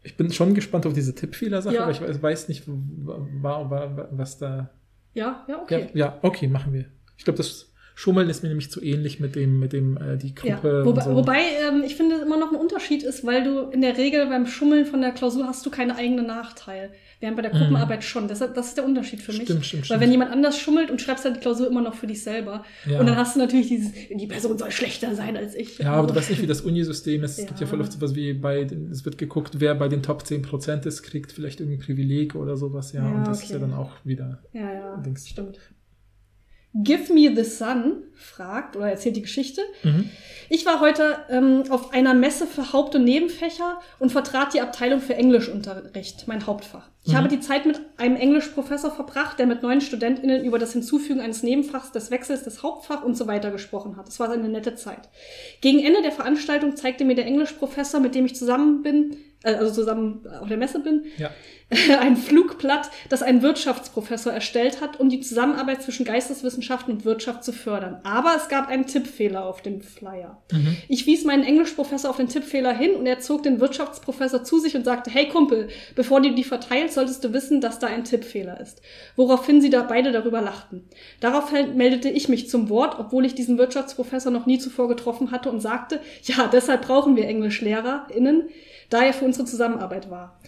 Ich bin schon gespannt auf diese Tippfehler-Sache, ja. aber ich weiß nicht, was da. Ja, ja, okay. Ja, ja okay, machen wir. Ich glaube, das Schummeln ist mir nämlich zu ähnlich mit dem, mit dem, äh, die Gruppe. Ja. Wobei, so. wobei ähm, ich finde immer noch ein Unterschied ist, weil du in der Regel beim Schummeln von der Klausur hast du keine eigenen Nachteil. Während bei der Gruppenarbeit mhm. schon. Das, das ist der Unterschied für mich. Stimmt, stimmt, stimmt. Weil wenn jemand anders schummelt und schreibst dann die Klausur immer noch für dich selber. Ja. Und dann hast du natürlich dieses, die Person soll schlechter sein als ich. Ja, aber du weißt nicht, wie das Unisystem ist. Es ja. gibt ja voll oft sowas wie bei, den, es wird geguckt, wer bei den Top 10% ist, kriegt vielleicht irgendein Privileg oder sowas, ja. ja und das okay. ist ja dann auch wieder. Ja, ja. Denkst, stimmt. Give Me the Sun fragt oder erzählt die Geschichte. Mhm. Ich war heute ähm, auf einer Messe für Haupt- und Nebenfächer und vertrat die Abteilung für Englischunterricht, mein Hauptfach. Ich mhm. habe die Zeit mit einem Englischprofessor verbracht, der mit neuen StudentInnen über das Hinzufügen eines Nebenfachs, des Wechsels des Hauptfach und so weiter gesprochen hat. Es war eine nette Zeit. Gegen Ende der Veranstaltung zeigte mir der Englischprofessor, mit dem ich zusammen bin, also zusammen auf der Messe bin, ja. ein Flugblatt, das ein Wirtschaftsprofessor erstellt hat, um die Zusammenarbeit zwischen Geisteswissenschaften und Wirtschaft zu fördern. Aber es gab einen Tippfehler auf dem Flyer. Mhm. Ich wies meinen Englischprofessor auf den Tippfehler hin und er zog den Wirtschaftsprofessor zu sich und sagte, hey Kumpel, bevor du die verteilst, solltest du wissen, dass da ein Tippfehler ist. Woraufhin sie da beide darüber lachten. Daraufhin meldete ich mich zum Wort, obwohl ich diesen Wirtschaftsprofessor noch nie zuvor getroffen hatte und sagte, ja, deshalb brauchen wir EnglischlehrerInnen, da er für unsere Zusammenarbeit war.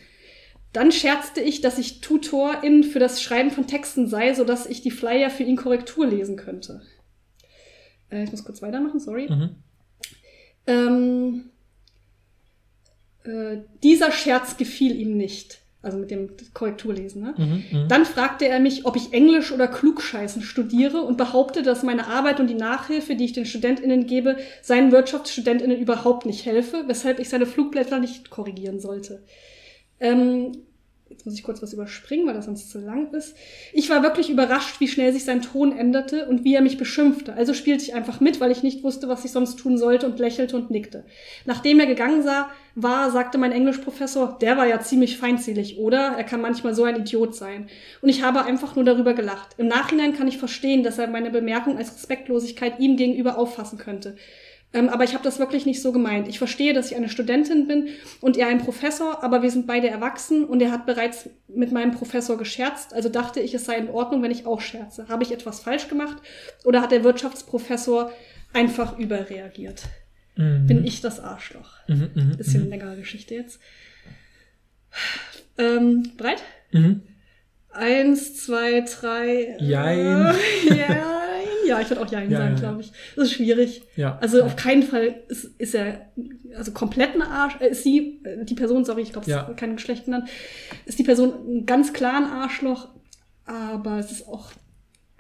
Dann scherzte ich, dass ich Tutorin für das Schreiben von Texten sei, sodass ich die Flyer für ihn Korrektur lesen könnte. Äh, ich muss kurz weitermachen, sorry. Mhm. Ähm, äh, dieser Scherz gefiel ihm nicht. Also mit dem Korrekturlesen. Ne? Mhm, mh. Dann fragte er mich, ob ich Englisch oder Klugscheißen studiere und behauptete, dass meine Arbeit und die Nachhilfe, die ich den StudentInnen gebe, seinen WirtschaftsstudentInnen überhaupt nicht helfe, weshalb ich seine Flugblätter nicht korrigieren sollte. Ähm, Jetzt muss ich kurz was überspringen, weil das sonst zu lang ist. Ich war wirklich überrascht, wie schnell sich sein Ton änderte und wie er mich beschimpfte. Also spielte ich einfach mit, weil ich nicht wusste, was ich sonst tun sollte und lächelte und nickte. Nachdem er gegangen sah, war, sagte mein Englischprofessor, der war ja ziemlich feindselig, oder? Er kann manchmal so ein Idiot sein. Und ich habe einfach nur darüber gelacht. Im Nachhinein kann ich verstehen, dass er meine Bemerkung als Respektlosigkeit ihm gegenüber auffassen könnte. Ähm, aber ich habe das wirklich nicht so gemeint. Ich verstehe, dass ich eine Studentin bin und er ein Professor, aber wir sind beide erwachsen und er hat bereits mit meinem Professor gescherzt. Also dachte ich, es sei in Ordnung, wenn ich auch scherze. Habe ich etwas falsch gemacht oder hat der Wirtschaftsprofessor einfach überreagiert? Mhm. Bin ich das Arschloch? Mhm, mh, Bisschen mh. längere Geschichte jetzt. Ähm, bereit? Mhm. Eins, zwei, drei. Jein. Äh, ja. Ja, ich würde auch Jein ja, sagen, ja, glaube ich. Das ist schwierig. Ja. Also auf keinen Fall ist, ist er, also komplett ein Arsch, äh, ist sie, äh, die Person, sorry, ich glaube, es ist kein Geschlecht genannt, ist die Person ein ganz klar ein Arschloch, aber es ist auch,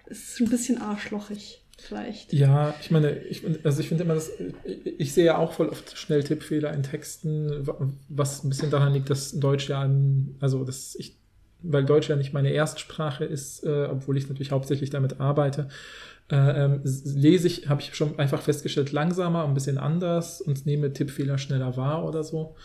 es ist ein bisschen arschlochig. Vielleicht. Ja, ich meine, ich, also ich finde immer, dass ich sehe ja auch voll oft schnell Tippfehler in Texten, was ein bisschen daran liegt, dass Deutsch ja, ein, also dass ich, weil Deutsch ja nicht meine Erstsprache ist, äh, obwohl ich natürlich hauptsächlich damit arbeite, äh, ähm, lese ich, habe ich schon einfach festgestellt, langsamer, ein bisschen anders und nehme Tippfehler schneller wahr oder so.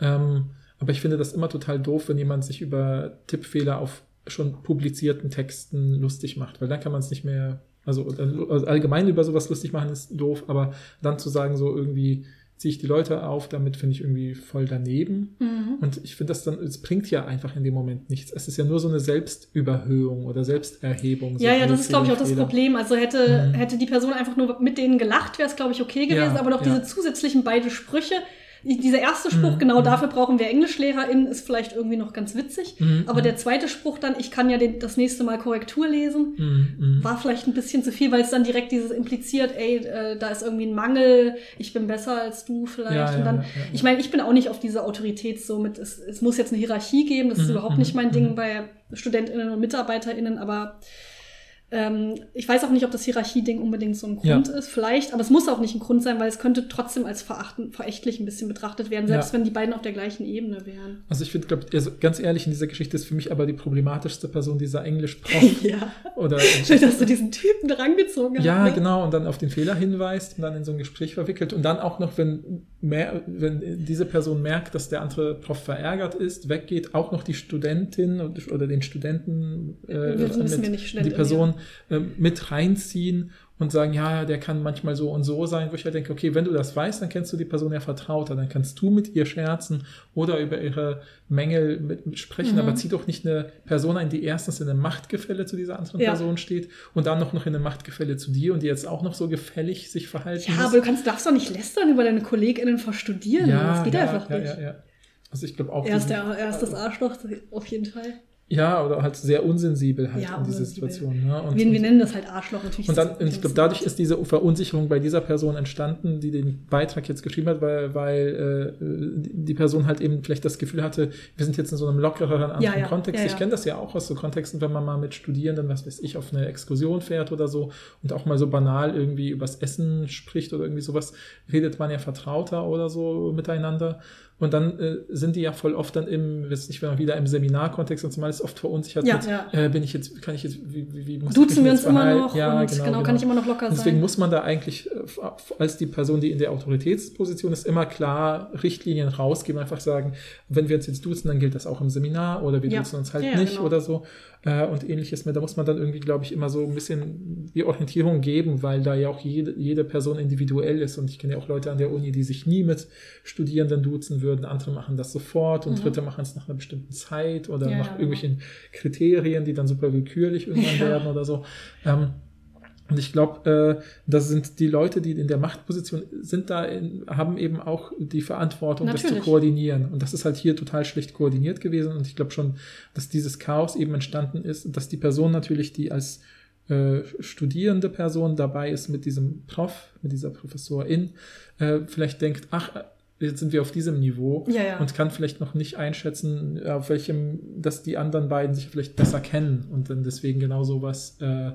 Ähm, aber ich finde das immer total doof, wenn jemand sich über Tippfehler auf schon publizierten Texten lustig macht, weil dann kann man es nicht mehr Also, also allgemein über sowas lustig machen ist doof, aber dann zu sagen, so irgendwie ziehe ich die Leute auf, damit finde ich irgendwie voll daneben. Mhm. Und ich finde das dann, es bringt ja einfach in dem Moment nichts. Es ist ja nur so eine Selbstüberhöhung oder Selbsterhebung. So Ja, ja, das ist, glaube ich, auch das. Problem. Also hätte, Mhm. hätte die Person einfach nur mit denen gelacht, wäre es, glaube ich, okay gewesen. Ja, aber noch ja. diese zusätzlichen beiden Sprüche. Dieser erste Spruch, Mhm, genau dafür brauchen wir EnglischlehrerInnen, ist vielleicht irgendwie noch ganz witzig. Mhm, Aber mhm. der zweite Spruch dann, ich kann ja den, das nächste Mal Korrektur lesen, Mhm, mhm. war vielleicht ein bisschen zu viel, weil es dann direkt dieses impliziert, ey, äh, da ist irgendwie ein Mangel, ich bin besser als du vielleicht. Ja, und dann, ja, ja, ich meine, ich bin auch nicht auf diese Autorität so mit, es, es muss jetzt eine Hierarchie geben, das ist Mhm, überhaupt nicht mein Ding bei StudentInnen und MitarbeiterInnen, aber ähm, ich weiß auch nicht, ob das Hierarchie-Ding unbedingt so ein Grund ist, vielleicht, aber es muss auch nicht ein Grund sein, weil es könnte trotzdem als verachten, verächtlich ein bisschen betrachtet werden, selbst Ja. wenn die beiden auf der gleichen Ebene wären. Also ich finde, glaube also ganz ehrlich, in dieser Geschichte ist für mich aber die problematischste Person dieser Englischprof. ja. oder Schön, dass du diesen Typen drangezogen Ja, hast. ne? genau, und dann auf den Fehler hinweist und dann in so ein Gespräch verwickelt. Und dann auch noch, wenn, mehr, wenn diese Person merkt, dass der andere Prof verärgert ist, weggeht, auch noch die Studentin oder den Studenten, äh, mit, die Person äh, mit reinziehen und sagen, ja, der kann manchmal so und so sein, wo ich halt denke, okay, wenn du das weißt, dann kennst du die Person ja vertrauter, dann kannst du mit ihr scherzen oder über ihre Mängel mit, mit sprechen, Mhm. aber zieh doch nicht eine Person ein, die erstens in einem Machtgefälle zu dieser anderen Ja. Person steht und dann noch, noch in einem Machtgefälle zu dir und die jetzt auch noch so gefällig sich verhalten Ja, muss. aber du kannst, darfst doch nicht lästern über deine KollegInnen vor Studieren. das geht ja, einfach ja, nicht. Ja, ja. Also ich glaube auch. Er ist, der, er ist das Arschloch, auf jeden Fall. Ja, oder halt sehr unsensibel halt Ja, in diese. Situation. Ne? Und, Wir, wir nennen das halt Arschloch natürlich. und dann, und ich glaube, dadurch ist diese Verunsicherung bei dieser Person entstanden, die den Beitrag jetzt geschrieben hat, weil, weil äh, die Person halt eben vielleicht das Gefühl hatte, wir sind jetzt in so einem lockereren anderen Ja, ja, Kontext. Ich kenne das ja auch aus so Kontexten, wenn man mal mit Studierenden, was weiß ich, auf eine Exkursion fährt oder so und auch mal so banal irgendwie übers Essen spricht oder irgendwie sowas, redet man ja vertrauter oder so miteinander. Und dann äh, sind die ja voll oft dann im, weiß nicht, wenn man wieder im Seminarkontext und zumal ist oft verunsichert Ja, mit, ja. Äh, bin ich jetzt, kann ich jetzt, wie, wie, wie muss ich Duzen mich wir uns immer verhalten? noch Ja, und genau, kann ich immer noch locker und deswegen sein. muss man da eigentlich äh, als die Person, die in der Autoritätsposition ist, immer klar Richtlinien rausgeben, einfach sagen, wenn wir uns jetzt duzen, dann gilt das auch im Seminar oder wir Ja. duzen uns halt ja, nicht genau. oder so äh, und ähnliches mehr. Da muss man dann irgendwie, glaube ich, immer so ein bisschen die Orientierung geben, weil da ja auch jede, jede Person individuell ist und ich kenne ja auch Leute an der Uni, die sich nie mit Studierenden duzen würden, andere machen das sofort und Mhm. Dritte machen es nach einer bestimmten Zeit oder Ja, nach ja, genau. irgendwelchen Kriterien, die dann super willkürlich irgendwann Ja. werden oder so. Ähm, und ich glaube, äh, das sind die Leute, die in der Machtposition sind, da in, haben eben auch die Verantwortung, das zu Natürlich. koordinieren. Und das ist halt hier total schlecht koordiniert gewesen. Und ich glaube schon, dass dieses Chaos eben entstanden ist dass die Person natürlich, die als äh, studierende Person dabei ist mit diesem Prof, mit dieser Professorin, äh, vielleicht denkt, ach, jetzt sind wir auf diesem Niveau Ja, ja. und kann vielleicht noch nicht einschätzen, auf welchem, dass die anderen beiden sich vielleicht besser kennen und dann deswegen genau sowas äh,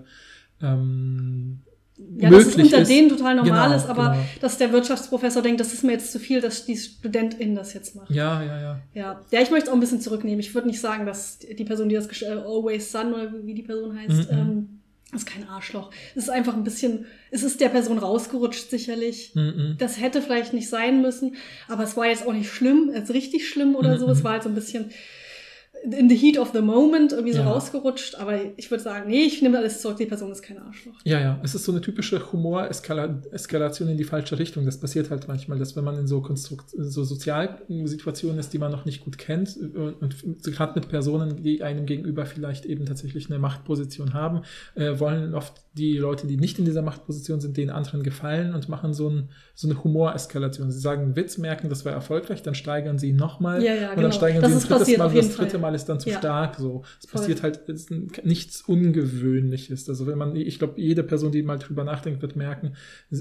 ähm, Ja, dass es unter ist. denen total normal Genau, ist, aber genau. dass der Wirtschaftsprofessor denkt, das ist mir jetzt zu viel, dass die Studentin das jetzt macht. Ja, ja, ja. Ja, ja ich möchte es auch ein bisschen zurücknehmen. Ich würde nicht sagen, dass die Person, die das äh, Always Sun oder wie die Person heißt, Mhm. ähm, ist kein Arschloch. Es ist einfach ein bisschen, es ist der Person rausgerutscht sicherlich. Mhm. Das hätte vielleicht nicht sein müssen, aber es war jetzt auch nicht schlimm, jetzt richtig schlimm oder Mhm, so. Es mhm. war halt so ein bisschen in the heat of the moment irgendwie so Ja. rausgerutscht. Aber ich würde sagen, nee, ich nehme alles zurück, die Person ist kein Arschloch. Ja, ja, es ist so eine typische Humor-Eskalation in die falsche Richtung. Das passiert halt manchmal, dass wenn man in so, Konstrukt so Sozialsituationen ist, die man noch nicht gut kennt und, und gerade mit Personen, die einem gegenüber vielleicht eben tatsächlich eine Machtposition haben, äh, wollen oft die Leute, die nicht in dieser Machtposition sind, den anderen gefallen und machen so, ein, so eine Humoreskalation. Sie sagen einen Witz, merken, das war erfolgreich, dann steigern sie ihn nochmal Ja, ja, und genau. dann steigern Das sie ein drittes passiert, Mal und das jeden Fall. dritte Mal ist dann zu Ja. stark. So, es Voll. passiert halt nichts Ungewöhnliches. Also wenn man, ich glaube, jede Person, die mal drüber nachdenkt, wird merken,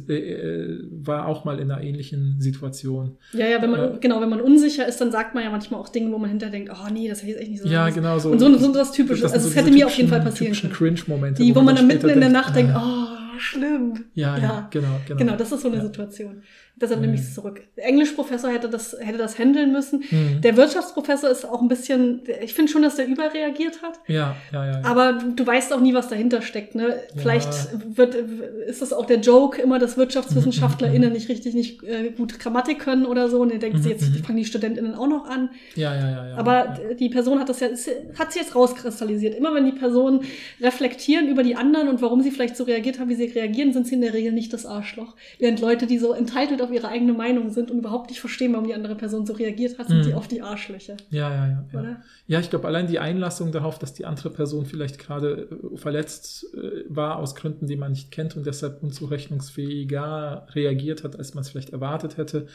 äh, äh, war auch mal in einer ähnlichen Situation. Ja, ja, wenn man, Äh, genau, wenn man unsicher ist, dann sagt man ja manchmal auch Dinge, wo man hinterher denkt, oh nee, das hätte ich echt nicht so Ja, genau so. Und so, so das Typische. Das also so es hätte diese mir auf jeden Fall passieren können. Cringe-Momente. Die, wo man dann mitten in der denkt, ah, oh, schlimm. Ja, ja, genau, genau. Genau, das ist so eine Ja. Situation. Deshalb Mhm. nehme ich es zurück. Der Englischprofessor hätte das, hätte das handeln müssen. Mhm. Der Wirtschaftsprofessor ist auch ein bisschen, ich finde schon, dass der überreagiert hat. Ja, ja, ja. ja. Aber du, du weißt auch nie, was dahinter steckt. Ne? Ja. Vielleicht wird, ist das auch der Joke immer, dass WirtschaftswissenschaftlerInnen Mhm, nicht richtig nicht äh, gut Grammatik können oder so. Und ihr denkt, Mhm, jetzt mhm. fangen die StudentInnen auch noch an. ja, ja, ja, ja. Aber ja. die Person hat das ja, hat sich jetzt rauskristallisiert. Immer wenn die Personen reflektieren über die anderen und warum sie vielleicht so reagiert haben, wie sie reagieren, sind sie in der Regel nicht das Arschloch. Während Leute, die so entitled auf ihre eigene Meinung sind und überhaupt nicht verstehen, warum die andere Person so reagiert hat, sind Mhm. die oft die Arschlöcher. Ja, ja, ja. Ja, Oder? ja ich glaube, allein die Einlassung darauf, dass die andere Person vielleicht gerade äh, verletzt äh, war aus Gründen, die man nicht kennt und deshalb unzurechnungsfähiger reagiert hat, als man es vielleicht erwartet hätte,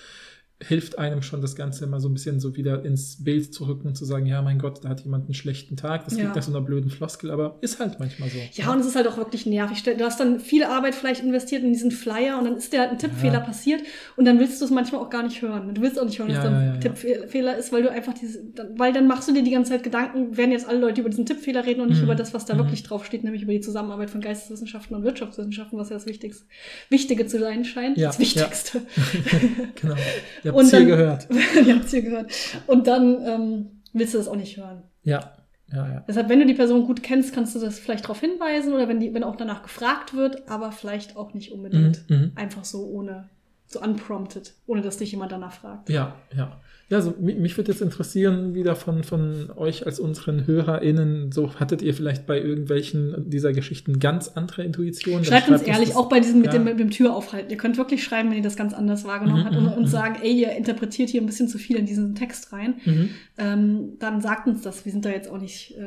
hilft einem schon das Ganze immer so ein bisschen so wieder ins Bild zu rücken und zu sagen, ja, mein Gott, da hat jemand einen schlechten Tag. Das klingt Ja. nach so einer blöden Floskel, aber ist halt manchmal so. Ja, und es ist halt auch wirklich nervig. Du hast dann viel Arbeit vielleicht investiert in diesen Flyer und dann ist dir halt ein Tippfehler Ja. passiert und dann willst du es manchmal auch gar nicht hören. Du willst auch nicht hören, dass Ja, da ein ja, ja, ja. Tippfehler ist, weil du einfach diese, dann, weil dann machst du dir die ganze Zeit Gedanken, werden jetzt alle Leute über diesen Tippfehler reden und nicht Mhm. über das, was da Mhm. wirklich draufsteht, nämlich über die Zusammenarbeit von Geisteswissenschaften und Wirtschaftswissenschaften, was ja das Wichtigste, Wichtige zu sein scheint. Ja, das Wichtigste. genau. Ihr Und habt hier dann- gehört. Ihr habt's hier gehört. Und dann ähm, willst du das auch nicht hören. Ja, ja, ja. Deshalb, wenn du die Person gut kennst, kannst du das vielleicht darauf hinweisen oder wenn, die, wenn auch danach gefragt wird, aber vielleicht auch nicht unbedingt Mhm, mhm. einfach so ohne, so unprompted, ohne dass dich jemand danach fragt. Ja, ja. Ja, also mich, mich würde jetzt interessieren, wieder von, von euch als unseren HörerInnen, so hattet ihr vielleicht bei irgendwelchen dieser Geschichten ganz andere Intuitionen? Dann Schreibt uns ehrlich, das- auch bei diesem mit, ja. dem, mit dem Türaufhalten. Ihr könnt wirklich schreiben, wenn ihr das ganz anders wahrgenommen Mhm, habt und mhm, uns mhm. sagen, ey, ihr interpretiert hier ein bisschen zu viel in diesen Text rein. Mhm. Ähm, dann sagt uns das. Wir sind da jetzt auch nicht äh,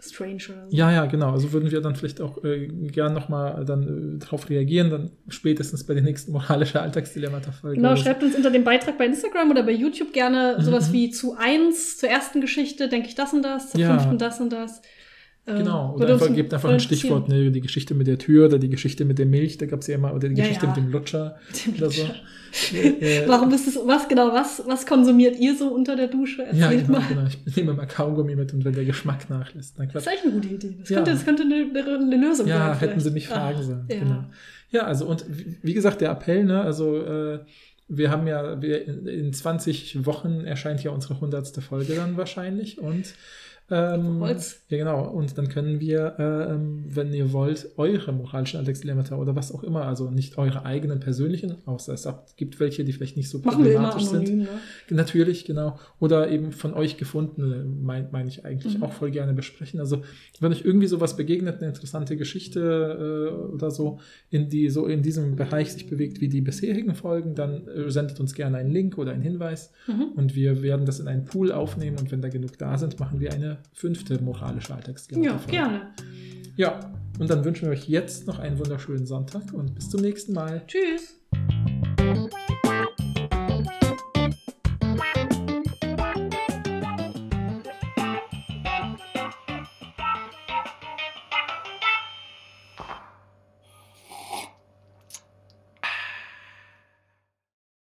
strange oder so. Ja, ja, genau. Also würden wir dann vielleicht auch äh, gern nochmal dann äh, darauf reagieren, dann spätestens bei den nächsten moralische Alltagsdilemmata-Folge. Genau, schreibt uns unter dem Beitrag bei Instagram oder bei YouTube gerne sowas mhm. wie zu eins, zur ersten Geschichte denke ich das und das, zur Ja. fünften das und das. Äh, Genau, oder einfach, gebt einfach ein. Stichwort, ne, die Geschichte mit der Tür oder die Geschichte mit der Milch, da gab es ja immer, oder die Ja, Geschichte ja. mit dem Lutscher Dem oder so. Lutscher. Äh, Warum ist es, was genau, was, was konsumiert ihr so unter der Dusche? Ja, Erzählt genau, mal. genau. Ich nehme immer Kaugummi mit und wenn der Geschmack nachlässt, dann Das ist eigentlich eine gute Idee. Das Ja. könnte, das könnte eine, eine, Lösung sein. Ja, hätten sie mich Ah, fragen sollen. Ja. Genau. Ja, also und wie gesagt, der Appell, ne, also äh, wir haben ja, wir, in, in 20 Wochen erscheint ja unsere 100. Folge dann wahrscheinlich und ähm, Holz. ja genau, und dann können wir, ähm, wenn ihr wollt, eure moralischen Alltagsdilemmata oder was auch immer, also nicht eure eigenen persönlichen, außer es gibt welche, die vielleicht nicht so Machen problematisch sind. ne? Natürlich, genau. Oder eben von euch gefundene, meine mein ich eigentlich Mhm. auch voll gerne besprechen. Also, wenn euch irgendwie sowas begegnet, eine interessante Geschichte äh, oder so, in die so in diesem Bereich sich bewegt wie die bisherigen Folgen, dann äh, sendet uns gerne einen Link oder einen Hinweis Mhm. und wir werden das in einen Pool aufnehmen und wenn da genug da sind, machen wir eine eine fünfte moralische Alltagsgelegenheit. Ja, Folge. gerne. Ja, und dann wünschen wir euch jetzt noch einen wunderschönen Sonntag und bis zum nächsten Mal. Tschüss.